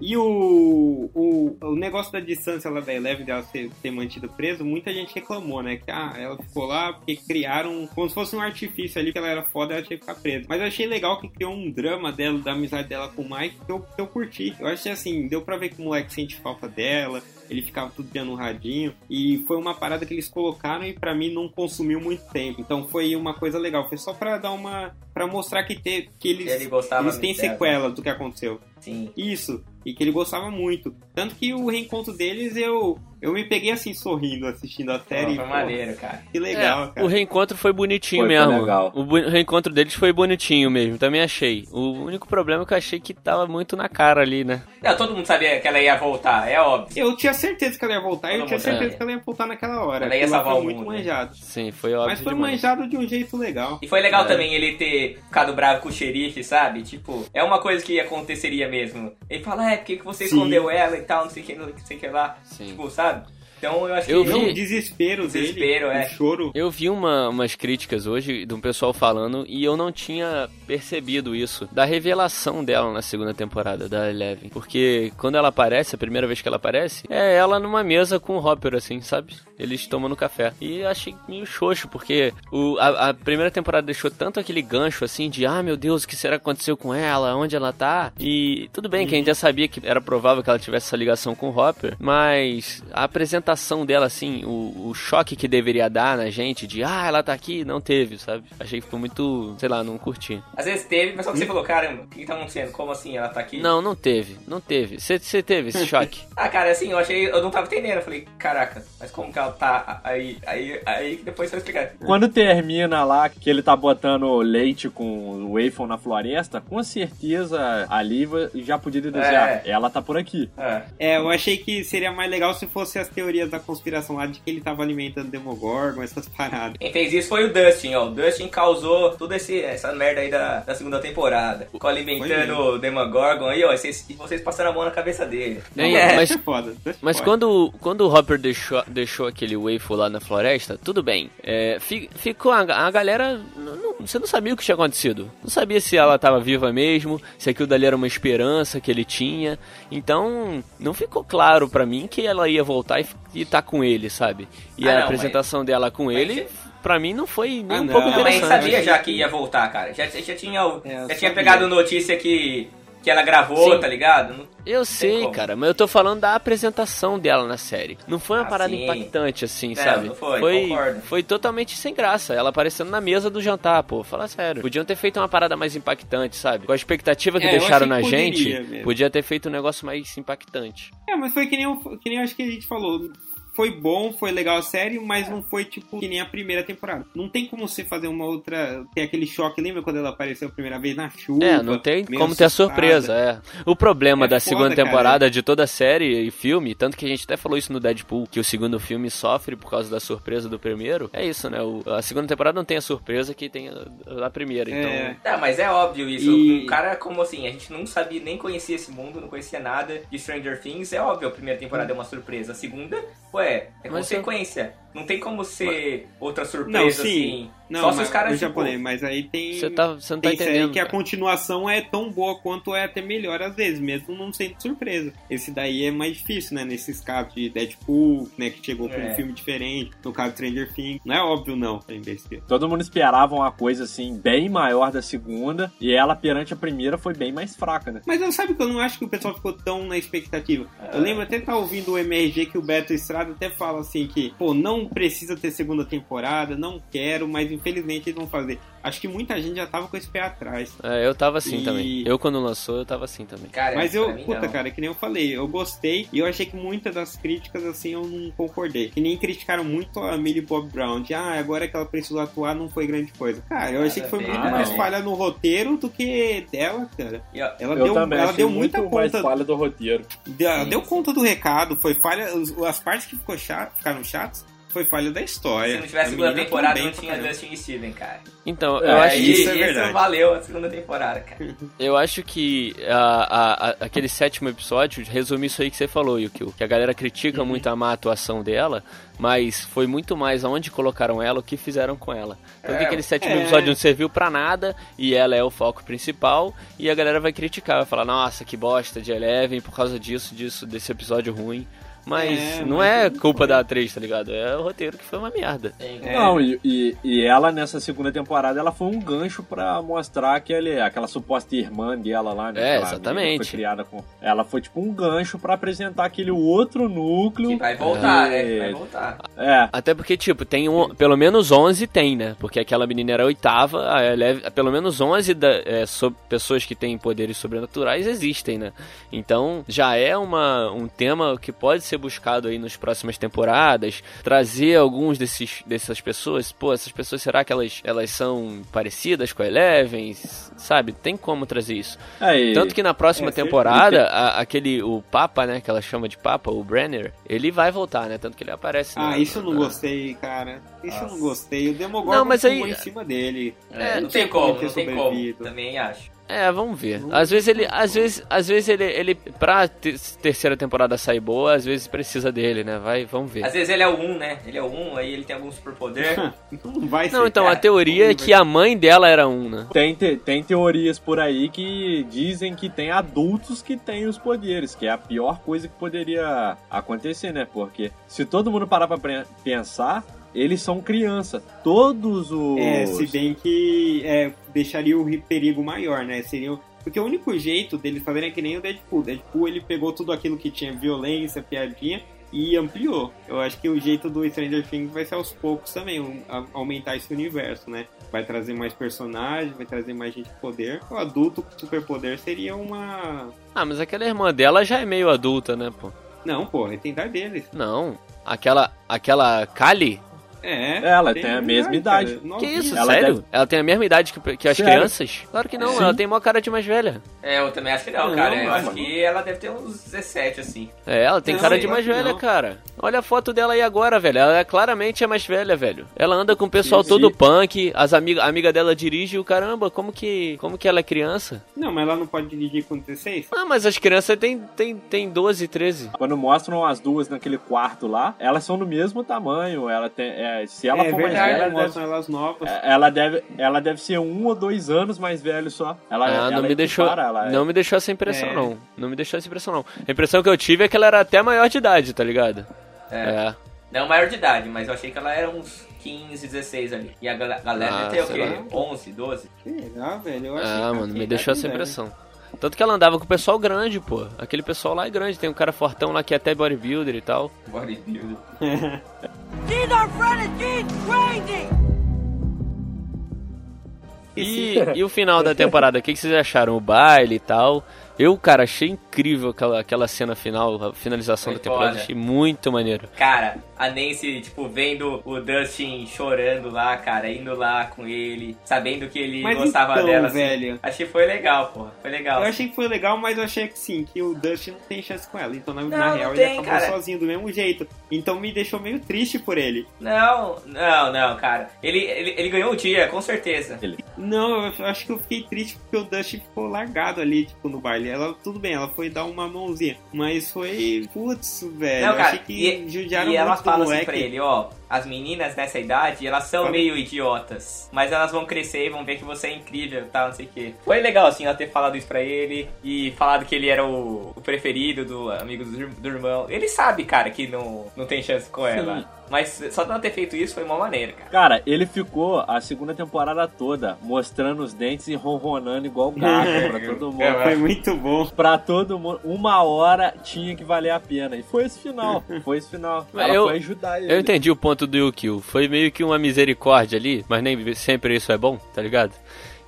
E o, o, o negócio da distância lá da Eleven, dela ser, ser mantido preso, muita gente reclamou, né? Que ah, ela ficou lá porque criaram como se fosse um artifício ali que ela era foda ela tinha que ficar presa. Mas eu achei legal que criou um drama dela, da amizade dela com o Mike, que eu, que eu curti. Eu achei assim, deu pra ver que o moleque sente falta dela, ele ficava tudo dia no radinho. E foi uma parada que eles colocaram e para mim não consumiu muito tempo. Então foi uma coisa legal. Foi só para dar uma. para mostrar que, te, que eles,
ele
eles têm sequelas do que aconteceu.
Sim.
Isso. E que ele gostava muito. Tanto que o reencontro deles eu eu me peguei assim sorrindo assistindo a série.
foi maneiro, cara.
Que legal, é, cara.
O reencontro foi bonitinho foi, mesmo. Foi legal. O, o reencontro deles foi bonitinho mesmo, também achei. O único problema é que eu achei que tava muito na cara ali, né?
Não, todo mundo sabia que ela ia voltar, é óbvio.
Eu tinha certeza que ela ia voltar, todo eu tinha certeza é. que ela ia voltar naquela hora.
Ela ia salvar o
muito
mundo,
manjado.
Sim, foi óbvio.
Mas foi
demais.
manjado de um jeito legal.
E foi legal é. também ele ter ficado bravo com o xerife, sabe? Tipo, é uma coisa que aconteceria mesmo. Ele fala, é, por que você Sim. escondeu ela e tal, não sei o que, não sei o que lá. Sim. Tipo, sabe? God. Então eu acho
eu
que
vi...
o desespero, desespero dele,
é.
o choro.
Eu vi uma, umas críticas hoje de um pessoal falando e eu não tinha percebido isso da revelação dela na segunda temporada da Eleven, porque quando ela aparece, a primeira vez que ela aparece, é ela numa mesa com o Hopper assim, sabe? Eles tomando café. E achei meio xoxo, porque o, a, a, primeira temporada deixou tanto aquele gancho assim de ah, meu Deus, o que será que aconteceu com ela? Onde ela tá? E tudo bem que a gente já sabia que era provável que ela tivesse essa ligação com o Hopper, mas a apresentação apresentação dela, assim, o, o choque que deveria dar na gente de, ah, ela tá aqui, não teve, sabe? Achei que ficou muito, sei lá, não curti.
Às vezes teve, mas só que você falou, caramba, o que tá acontecendo? Como assim ela tá aqui?
Não, não teve, não teve. Você teve esse choque?
ah, cara, assim, eu achei, eu não tava entendendo. Eu falei, caraca, mas como que ela tá aí, aí, aí depois você vai explicar.
Quando termina lá que ele tá botando leite com o waffle na floresta, com certeza a Liva já podia dizer, é. Ah, ela tá por aqui.
É. é, eu achei que seria mais legal se fosse as teorias teorias da conspiração lá de que ele tava alimentando Demogorgon, essas paradas.
Quem fez isso foi o Dustin, ó. O Dustin causou toda esse, essa merda aí da, da segunda temporada. Ficou alimentando o Demogorgon aí, ó. E vocês, vocês passaram a mão na cabeça dele.
É, mas, foda, mas quando, quando o Hopper deixou, deixou aquele waffle lá na floresta, tudo bem. É, ficou a, a galera. Não, você não sabia o que tinha acontecido. Não sabia se ela tava viva mesmo, se aquilo dali era uma esperança que ele tinha. Então, não ficou claro para mim que ela ia voltar e e tá com ele, sabe? E ah, a não, apresentação mas... dela com ele, pra mim não foi nem ah, um pouco interessante.
Mas sabia já que ia voltar, cara. Já, já tinha, é, já tinha pegado notícia que que ela gravou, sim. tá ligado?
eu sei, cara, mas eu tô falando da apresentação dela na série. Não foi uma ah, parada sim. impactante, assim,
é,
sabe?
Não foi, foi, concordo.
foi totalmente sem graça. Ela aparecendo na mesa do jantar, pô. Fala sério. Podiam ter feito uma parada mais impactante, sabe? Com a expectativa que é, deixaram na gente, mesmo. podia ter feito um negócio mais impactante.
É, mas foi que nem, que nem acho que a gente falou foi bom, foi legal a série, mas não foi tipo que nem a primeira temporada. Não tem como você fazer uma outra. ter aquele choque. Lembra quando ela apareceu a primeira vez na chuva?
É, não tem como ter a surpresa, é. O problema
É
da
foda,
segunda
cara.
temporada de toda a série e filme, tanto que a gente até falou isso no Deadpool, que o segundo filme sofre por causa da surpresa do primeiro, é isso, né? O- a segunda temporada não tem a surpresa que tem a, a primeira, então.
É.
Tá, mas é óbvio isso.
E-
Um cara como assim, a gente não sabia, nem conhecia esse mundo, não conhecia nada de Stranger Things, é óbvio, a primeira temporada é uma surpresa. A segunda, ué, é
Mas
consequência. Não tem como ser outra surpresa
Não, sim.
assim.
Não,
Só se
mas
os caras.
o
tipo,
japonês, mas aí tem.
Você tá, você não tá
tem série
entendendo.
que a
cara.
continuação é tão boa quanto é até melhor às vezes, mesmo não sendo surpresa. Esse daí é mais difícil, né? Nesses casos de Deadpool, né? Que chegou com
É.
um filme diferente. No caso de Stranger Things. Não é óbvio, não, imbecil.
Todo mundo esperava uma coisa assim, bem maior da segunda, e ela perante a primeira foi bem mais fraca, né?
Mas eu sabe que eu não acho que o pessoal ficou tão na expectativa.
É.
Eu lembro até estar ouvindo o MRG que o Beto Estrada até fala assim que, pô, não precisa ter segunda temporada, não quero, mas infelizmente eles vão fazer. Acho que muita gente já tava com esse pé atrás.
É, eu tava assim
E-
também. Eu quando lançou, eu tava assim também.
Cara,
Mas eu, puta,
não.
cara, que nem eu falei, eu gostei e eu achei que muitas das críticas, assim, eu não concordei. Que nem criticaram muito a Millie Bob Brown, de, ah, agora que ela precisou atuar não foi grande coisa. Cara, eu achei que foi muito mais
não.
falha no roteiro do que dela, cara. Ela
eu
deu,
também
ela
achei
deu
muito
muita
mais
conta,
falha do roteiro.
deu, ela
Sim,
deu
sim.
conta do recado, foi falha, as partes que ficou chato, ficaram chatas, foi falha da história.
se não tivesse
A
segunda temporada, não tinha. Dustin e Steven, cara.
Então,
É,
eu acho
Aí,
que
isso é verdade.
não valeu a segunda temporada, cara.
Eu acho que a- a- a- aquele sétimo episódio resume isso aí que você falou, Yukio. Que a galera critica muito a má atuação dela, mas foi muito mais aonde colocaram ela, o que fizeram com ela. Tanto que
É,
aquele sétimo
é.
episódio não serviu pra nada, e ela é o foco principal, e a galera vai criticar, vai falar, nossa, que bosta de Eleven por causa disso, disso, desse episódio ruim. Mas
É,
não
mas
é culpa
foi.
da atriz, tá ligado? É o roteiro que foi uma merda.
É.
Não, e, e, e ela nessa segunda temporada, ela foi um gancho pra mostrar aquele, aquela suposta irmã dela lá, né?
É, exatamente.
que Foi criada com... Ela foi tipo um gancho pra apresentar aquele outro núcleo.
Que vai voltar,
É.
né? Vai voltar.
É,
Até porque, tipo, tem um, pelo menos 11 tem, né? Porque aquela menina era a oitava, a Eleven, pelo menos 11 da, é, so- pessoas que têm poderes sobrenaturais existem, né? Então, já é uma, um tema que pode ser buscado aí nas próximas temporadas, trazer alguns desses, dessas pessoas, pô, essas pessoas, será que elas, elas são parecidas com a Eleven? Sabe? Tem como trazer isso.
é e-
Tanto que na próxima
É,
temporada, a- aquele, o Papa, né, que ela chama de Papa, o Brenner, ele vai voltar, né? Tanto que ele aparece
Ah,
na-
isso eu não
na-
gostei, cara. Isso eu não
Nossa.
gostei. O Demogorgon
Não, mas aí-
em cima dele.
É, não
não
tem
como
não tem como. Também acho.
É, vamos ver. Às vezes ele, às vezes, às vezes ele, ele pra te- terceira temporada sair boa, às vezes precisa dele, né? Vai, vamos ver.
Às vezes ele é o 1, né? Ele é o 1, aí ele tem algum superpoder.
Não vai ser.
Não, então a teoria é que a mãe dela era um, né?
Tem, te- tem teorias por aí que dizem que tem adultos que têm os poderes, que é a pior coisa que poderia acontecer, né? Porque se todo mundo parar pra pensar, eles são criança. Todos os.
É, se bem que é, deixaria o ri- perigo maior, né? Seria Porque o único jeito deles fazerem é que nem o Deadpool. Deadpool ele pegou tudo aquilo que tinha violência, piadinha e ampliou. Eu acho que o jeito do Stranger Things vai ser aos poucos também, um, a- aumentar esse universo, né? Vai trazer mais personagens, vai trazer mais gente com poder. O adulto com superpoder seria uma.
Ah, mas aquela irmã dela já é meio adulta, né, pô?
Não, pô, é tentar deles.
Não. Aquela, aquela Kali?
É.
Ela tem a mesma idade.
cara.
Que isso,
Ela
sério?
deve-
Ela tem a mesma idade que, que as
Sério?
crianças? Claro que não,
Sim.
ela tem uma cara de mais velha.
É, eu também acho que não,
Não,
cara. Eu
mas-
acho que ela deve ter uns 17, assim.
É, ela tem
Não,
cara de mais velha,
não.
cara. Olha a foto dela aí agora, velho. Ela é claramente é mais velha, velho. Ela anda com o pessoal
Sim,
todo
sim.
punk, as amiga, a amiga dela dirige o caramba, como que, como que ela é criança?
Não, mas ela não pode dirigir com 16?
Ah, mas as crianças têm tem, tem 12, 13.
Quando mostram as duas naquele quarto lá, elas são do mesmo tamanho. Ela tem, é, se ela
é
for
verdade,
mais velha, ela
mostram elas novas.
deve, ela, deve, ela deve ser um ou dois anos mais velho só. Ela,
Ah,
ela
não me deixou,
equipara, ela é-
não me deixou essa impressão
É.
não. Não me deixou essa impressão não. A impressão que eu tive é que ela era até maior de idade, tá ligado?
É.
É.
Não maior de idade, mas eu achei que ela era uns 15, 16 ali. E a gal- galera
Ah,
deve ter o quê?
lá.
11, 12?
Será, velho? Eu achei
Ah,
que
mano, me
é
deixou essa impressão. Tanto que ela andava com o pessoal grande, pô. Aquele pessoal lá é grande. Tem um cara fortão lá que é até bodybuilder e tal.
Bodybuilder.
E, e o final da temporada, o que, que vocês acharam? O baile e tal. Eu, cara, achei incrível aquela, aquela cena final, a finalização
Foi
da temporada.
foda.
Achei muito maneiro.
Cara, a Nancy, tipo, vendo o Dustin chorando lá, cara, indo lá com ele, sabendo que ele
Mas
gostava
então,
dela. assim.
velho.
Achei que foi legal, porra. Foi legal.
Eu achei que foi legal, mas eu achei que sim, que o Dustin não tem chance com ela. Então, na, na
não
real,
tem,
ele acabou
cara.
sozinho do mesmo jeito. Então me deixou meio triste por ele.
Não, não, não, cara. Ele, ele, ele ganhou o dia, com certeza.
Não, eu acho que eu fiquei triste porque o Dustin ficou largado ali, tipo, no baile. Ela, tudo bem, ela foi dar uma mãozinha. Mas foi. Putz, velho.
Não,
eu
cara,
achei que
e,
judiaram
e ela
muito do
fala assim
moleque.
pra ele, ó, as meninas nessa idade, elas são meio idiotas, mas elas vão crescer e vão ver que você é incrível, tal, não sei o quê. Foi legal, assim, ela ter falado isso pra ele e falado que ele era o, o preferido do amigo do, do irmão. Ele sabe, cara, que não, não tem chance com ela. Mas só de não ter feito isso foi uma maneira, cara.
Cara, ele ficou a segunda temporada toda mostrando os dentes e ronronando igual gato pra todo mundo.
Foi muito bom.
Pra todo mundo, uma hora tinha que valer a pena. E foi esse final. Foi esse final. Ela
Eu-
foi ajudar ele.
Eu entendi o ponto do Yukio. Foi meio que uma misericórdia ali, mas nem sempre isso é bom, tá ligado?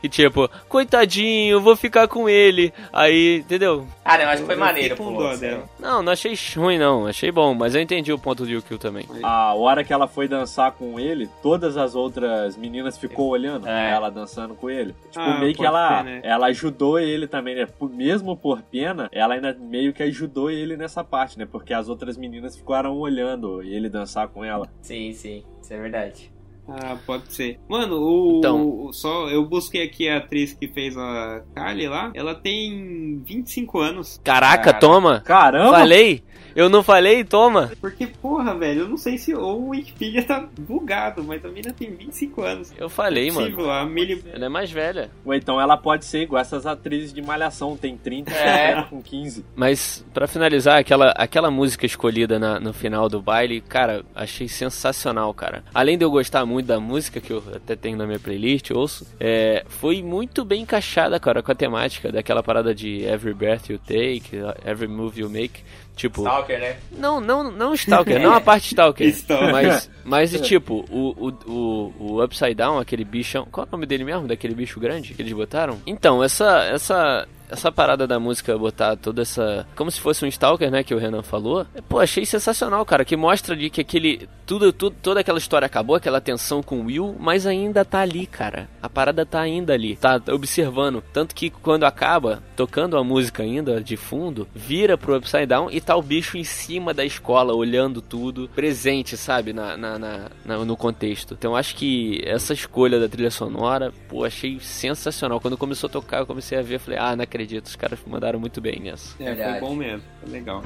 E tipo, coitadinho, vou ficar com ele. Aí, entendeu?
Ah, não, acho que foi
Eu
maneiro, pô.
dó
assim.
Não, não achei ruim não, achei bom, mas eu entendi o ponto do Yukio também.
A hora que ela foi dançar com ele, todas as outras meninas ficou olhando
É.
ela dançando com ele. Tipo,
Ah,
meio que ela,
ser, né?
ela ajudou ele também, né? Por- Mesmo por pena, ela ainda meio que ajudou ele nessa parte, né? Porque as outras meninas ficaram olhando ele dançar com ela.
Sim, sim, isso é verdade.
Ah, pode ser. Mano, o,
Então.
o- só eu busquei aqui a atriz que fez a Kylie lá. Ela tem 25 anos.
Caraca,
Cara.
toma!
Caramba!
Falei? Eu não falei, toma!
Porque, porra, velho, eu não sei se o Wikipedia tá bugado, mas a mina tem 25 anos.
Eu falei,
é
mano.
possível, A Millie...
Ela é mais velha.
Ou então ela pode ser igual essas atrizes de malhação, tem 30
É.
com 15.
Mas, pra finalizar, aquela, aquela música escolhida na- no final do baile, cara, achei sensacional, cara. Além de eu gostar muito da música, que eu até tenho na minha playlist, ouço, é, foi muito bem encaixada, cara, com a temática daquela parada de Every Breath You Take, Every Move You Make. Tipo,
Stalker, né?
não, não, não Stalker, não a parte Stalker.
Stalker.
Mas, mas e tipo, o, o, o, Upside Down, aquele bichão. Qual é o nome dele mesmo? Daquele bicho grande que eles botaram? Então, essa. essa essa parada da música botar toda essa. Como se fosse um Stalker, né? Que o Renan falou. Pô, achei sensacional, cara. Que mostra ali que aquele. Tudo, tudo, toda aquela história acabou, aquela tensão com o Will, mas ainda tá ali, cara. A parada tá ainda ali. Tá observando. Tanto que quando acaba, tocando a música ainda de fundo, vira pro Upside Down e tá o bicho em cima da escola, olhando tudo, presente, sabe? Na, na, na- na- no contexto. Então acho que essa escolha da trilha sonora, pô, achei sensacional. Quando começou a tocar, eu comecei a ver, falei, ah, não acredito, os caras mandaram muito bem nessa.
É, foi bom mesmo. Foi legal.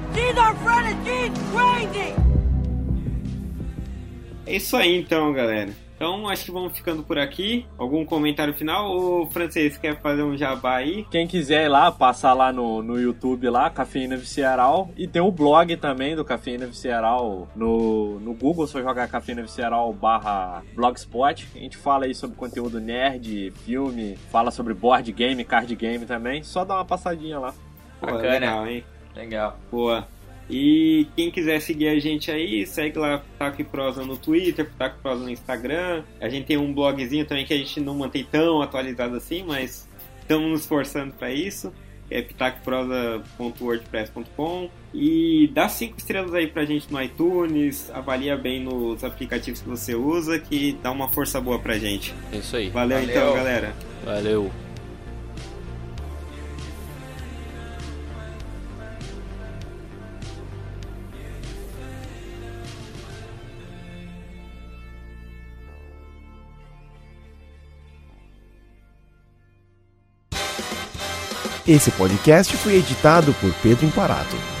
É isso aí então, galera. Então acho que vamos ficando por aqui. Algum comentário final? O francês quer fazer um jabá aí?
Quem quiser ir lá, passar lá no, no YouTube lá, Cafeína Visceral. E tem o blog também do Cafeína Visceral no, no Google, só jogar Cafeína Visceral barra blogspot. A gente fala aí sobre conteúdo nerd, filme, fala sobre board game, card game também. Só dá uma passadinha lá.
Pô,
Bacana.
legal, hein?
Legal.
Boa. E quem quiser seguir a gente aí, segue lá Pitaco e Prosa no Twitter, Pitaco e Prosa no Instagram. A gente tem um blogzinho também que a gente não mantém tão atualizado assim, mas estamos nos esforçando para isso. É pitacoprosa.wordpress.com E dá cinco estrelas aí pra gente no iTunes, avalia bem nos aplicativos que você usa, que dá uma força boa pra gente.
É isso aí.
Valeu,
Valeu.
então, galera.
Valeu.
Esse podcast foi editado por Pedro Imparato.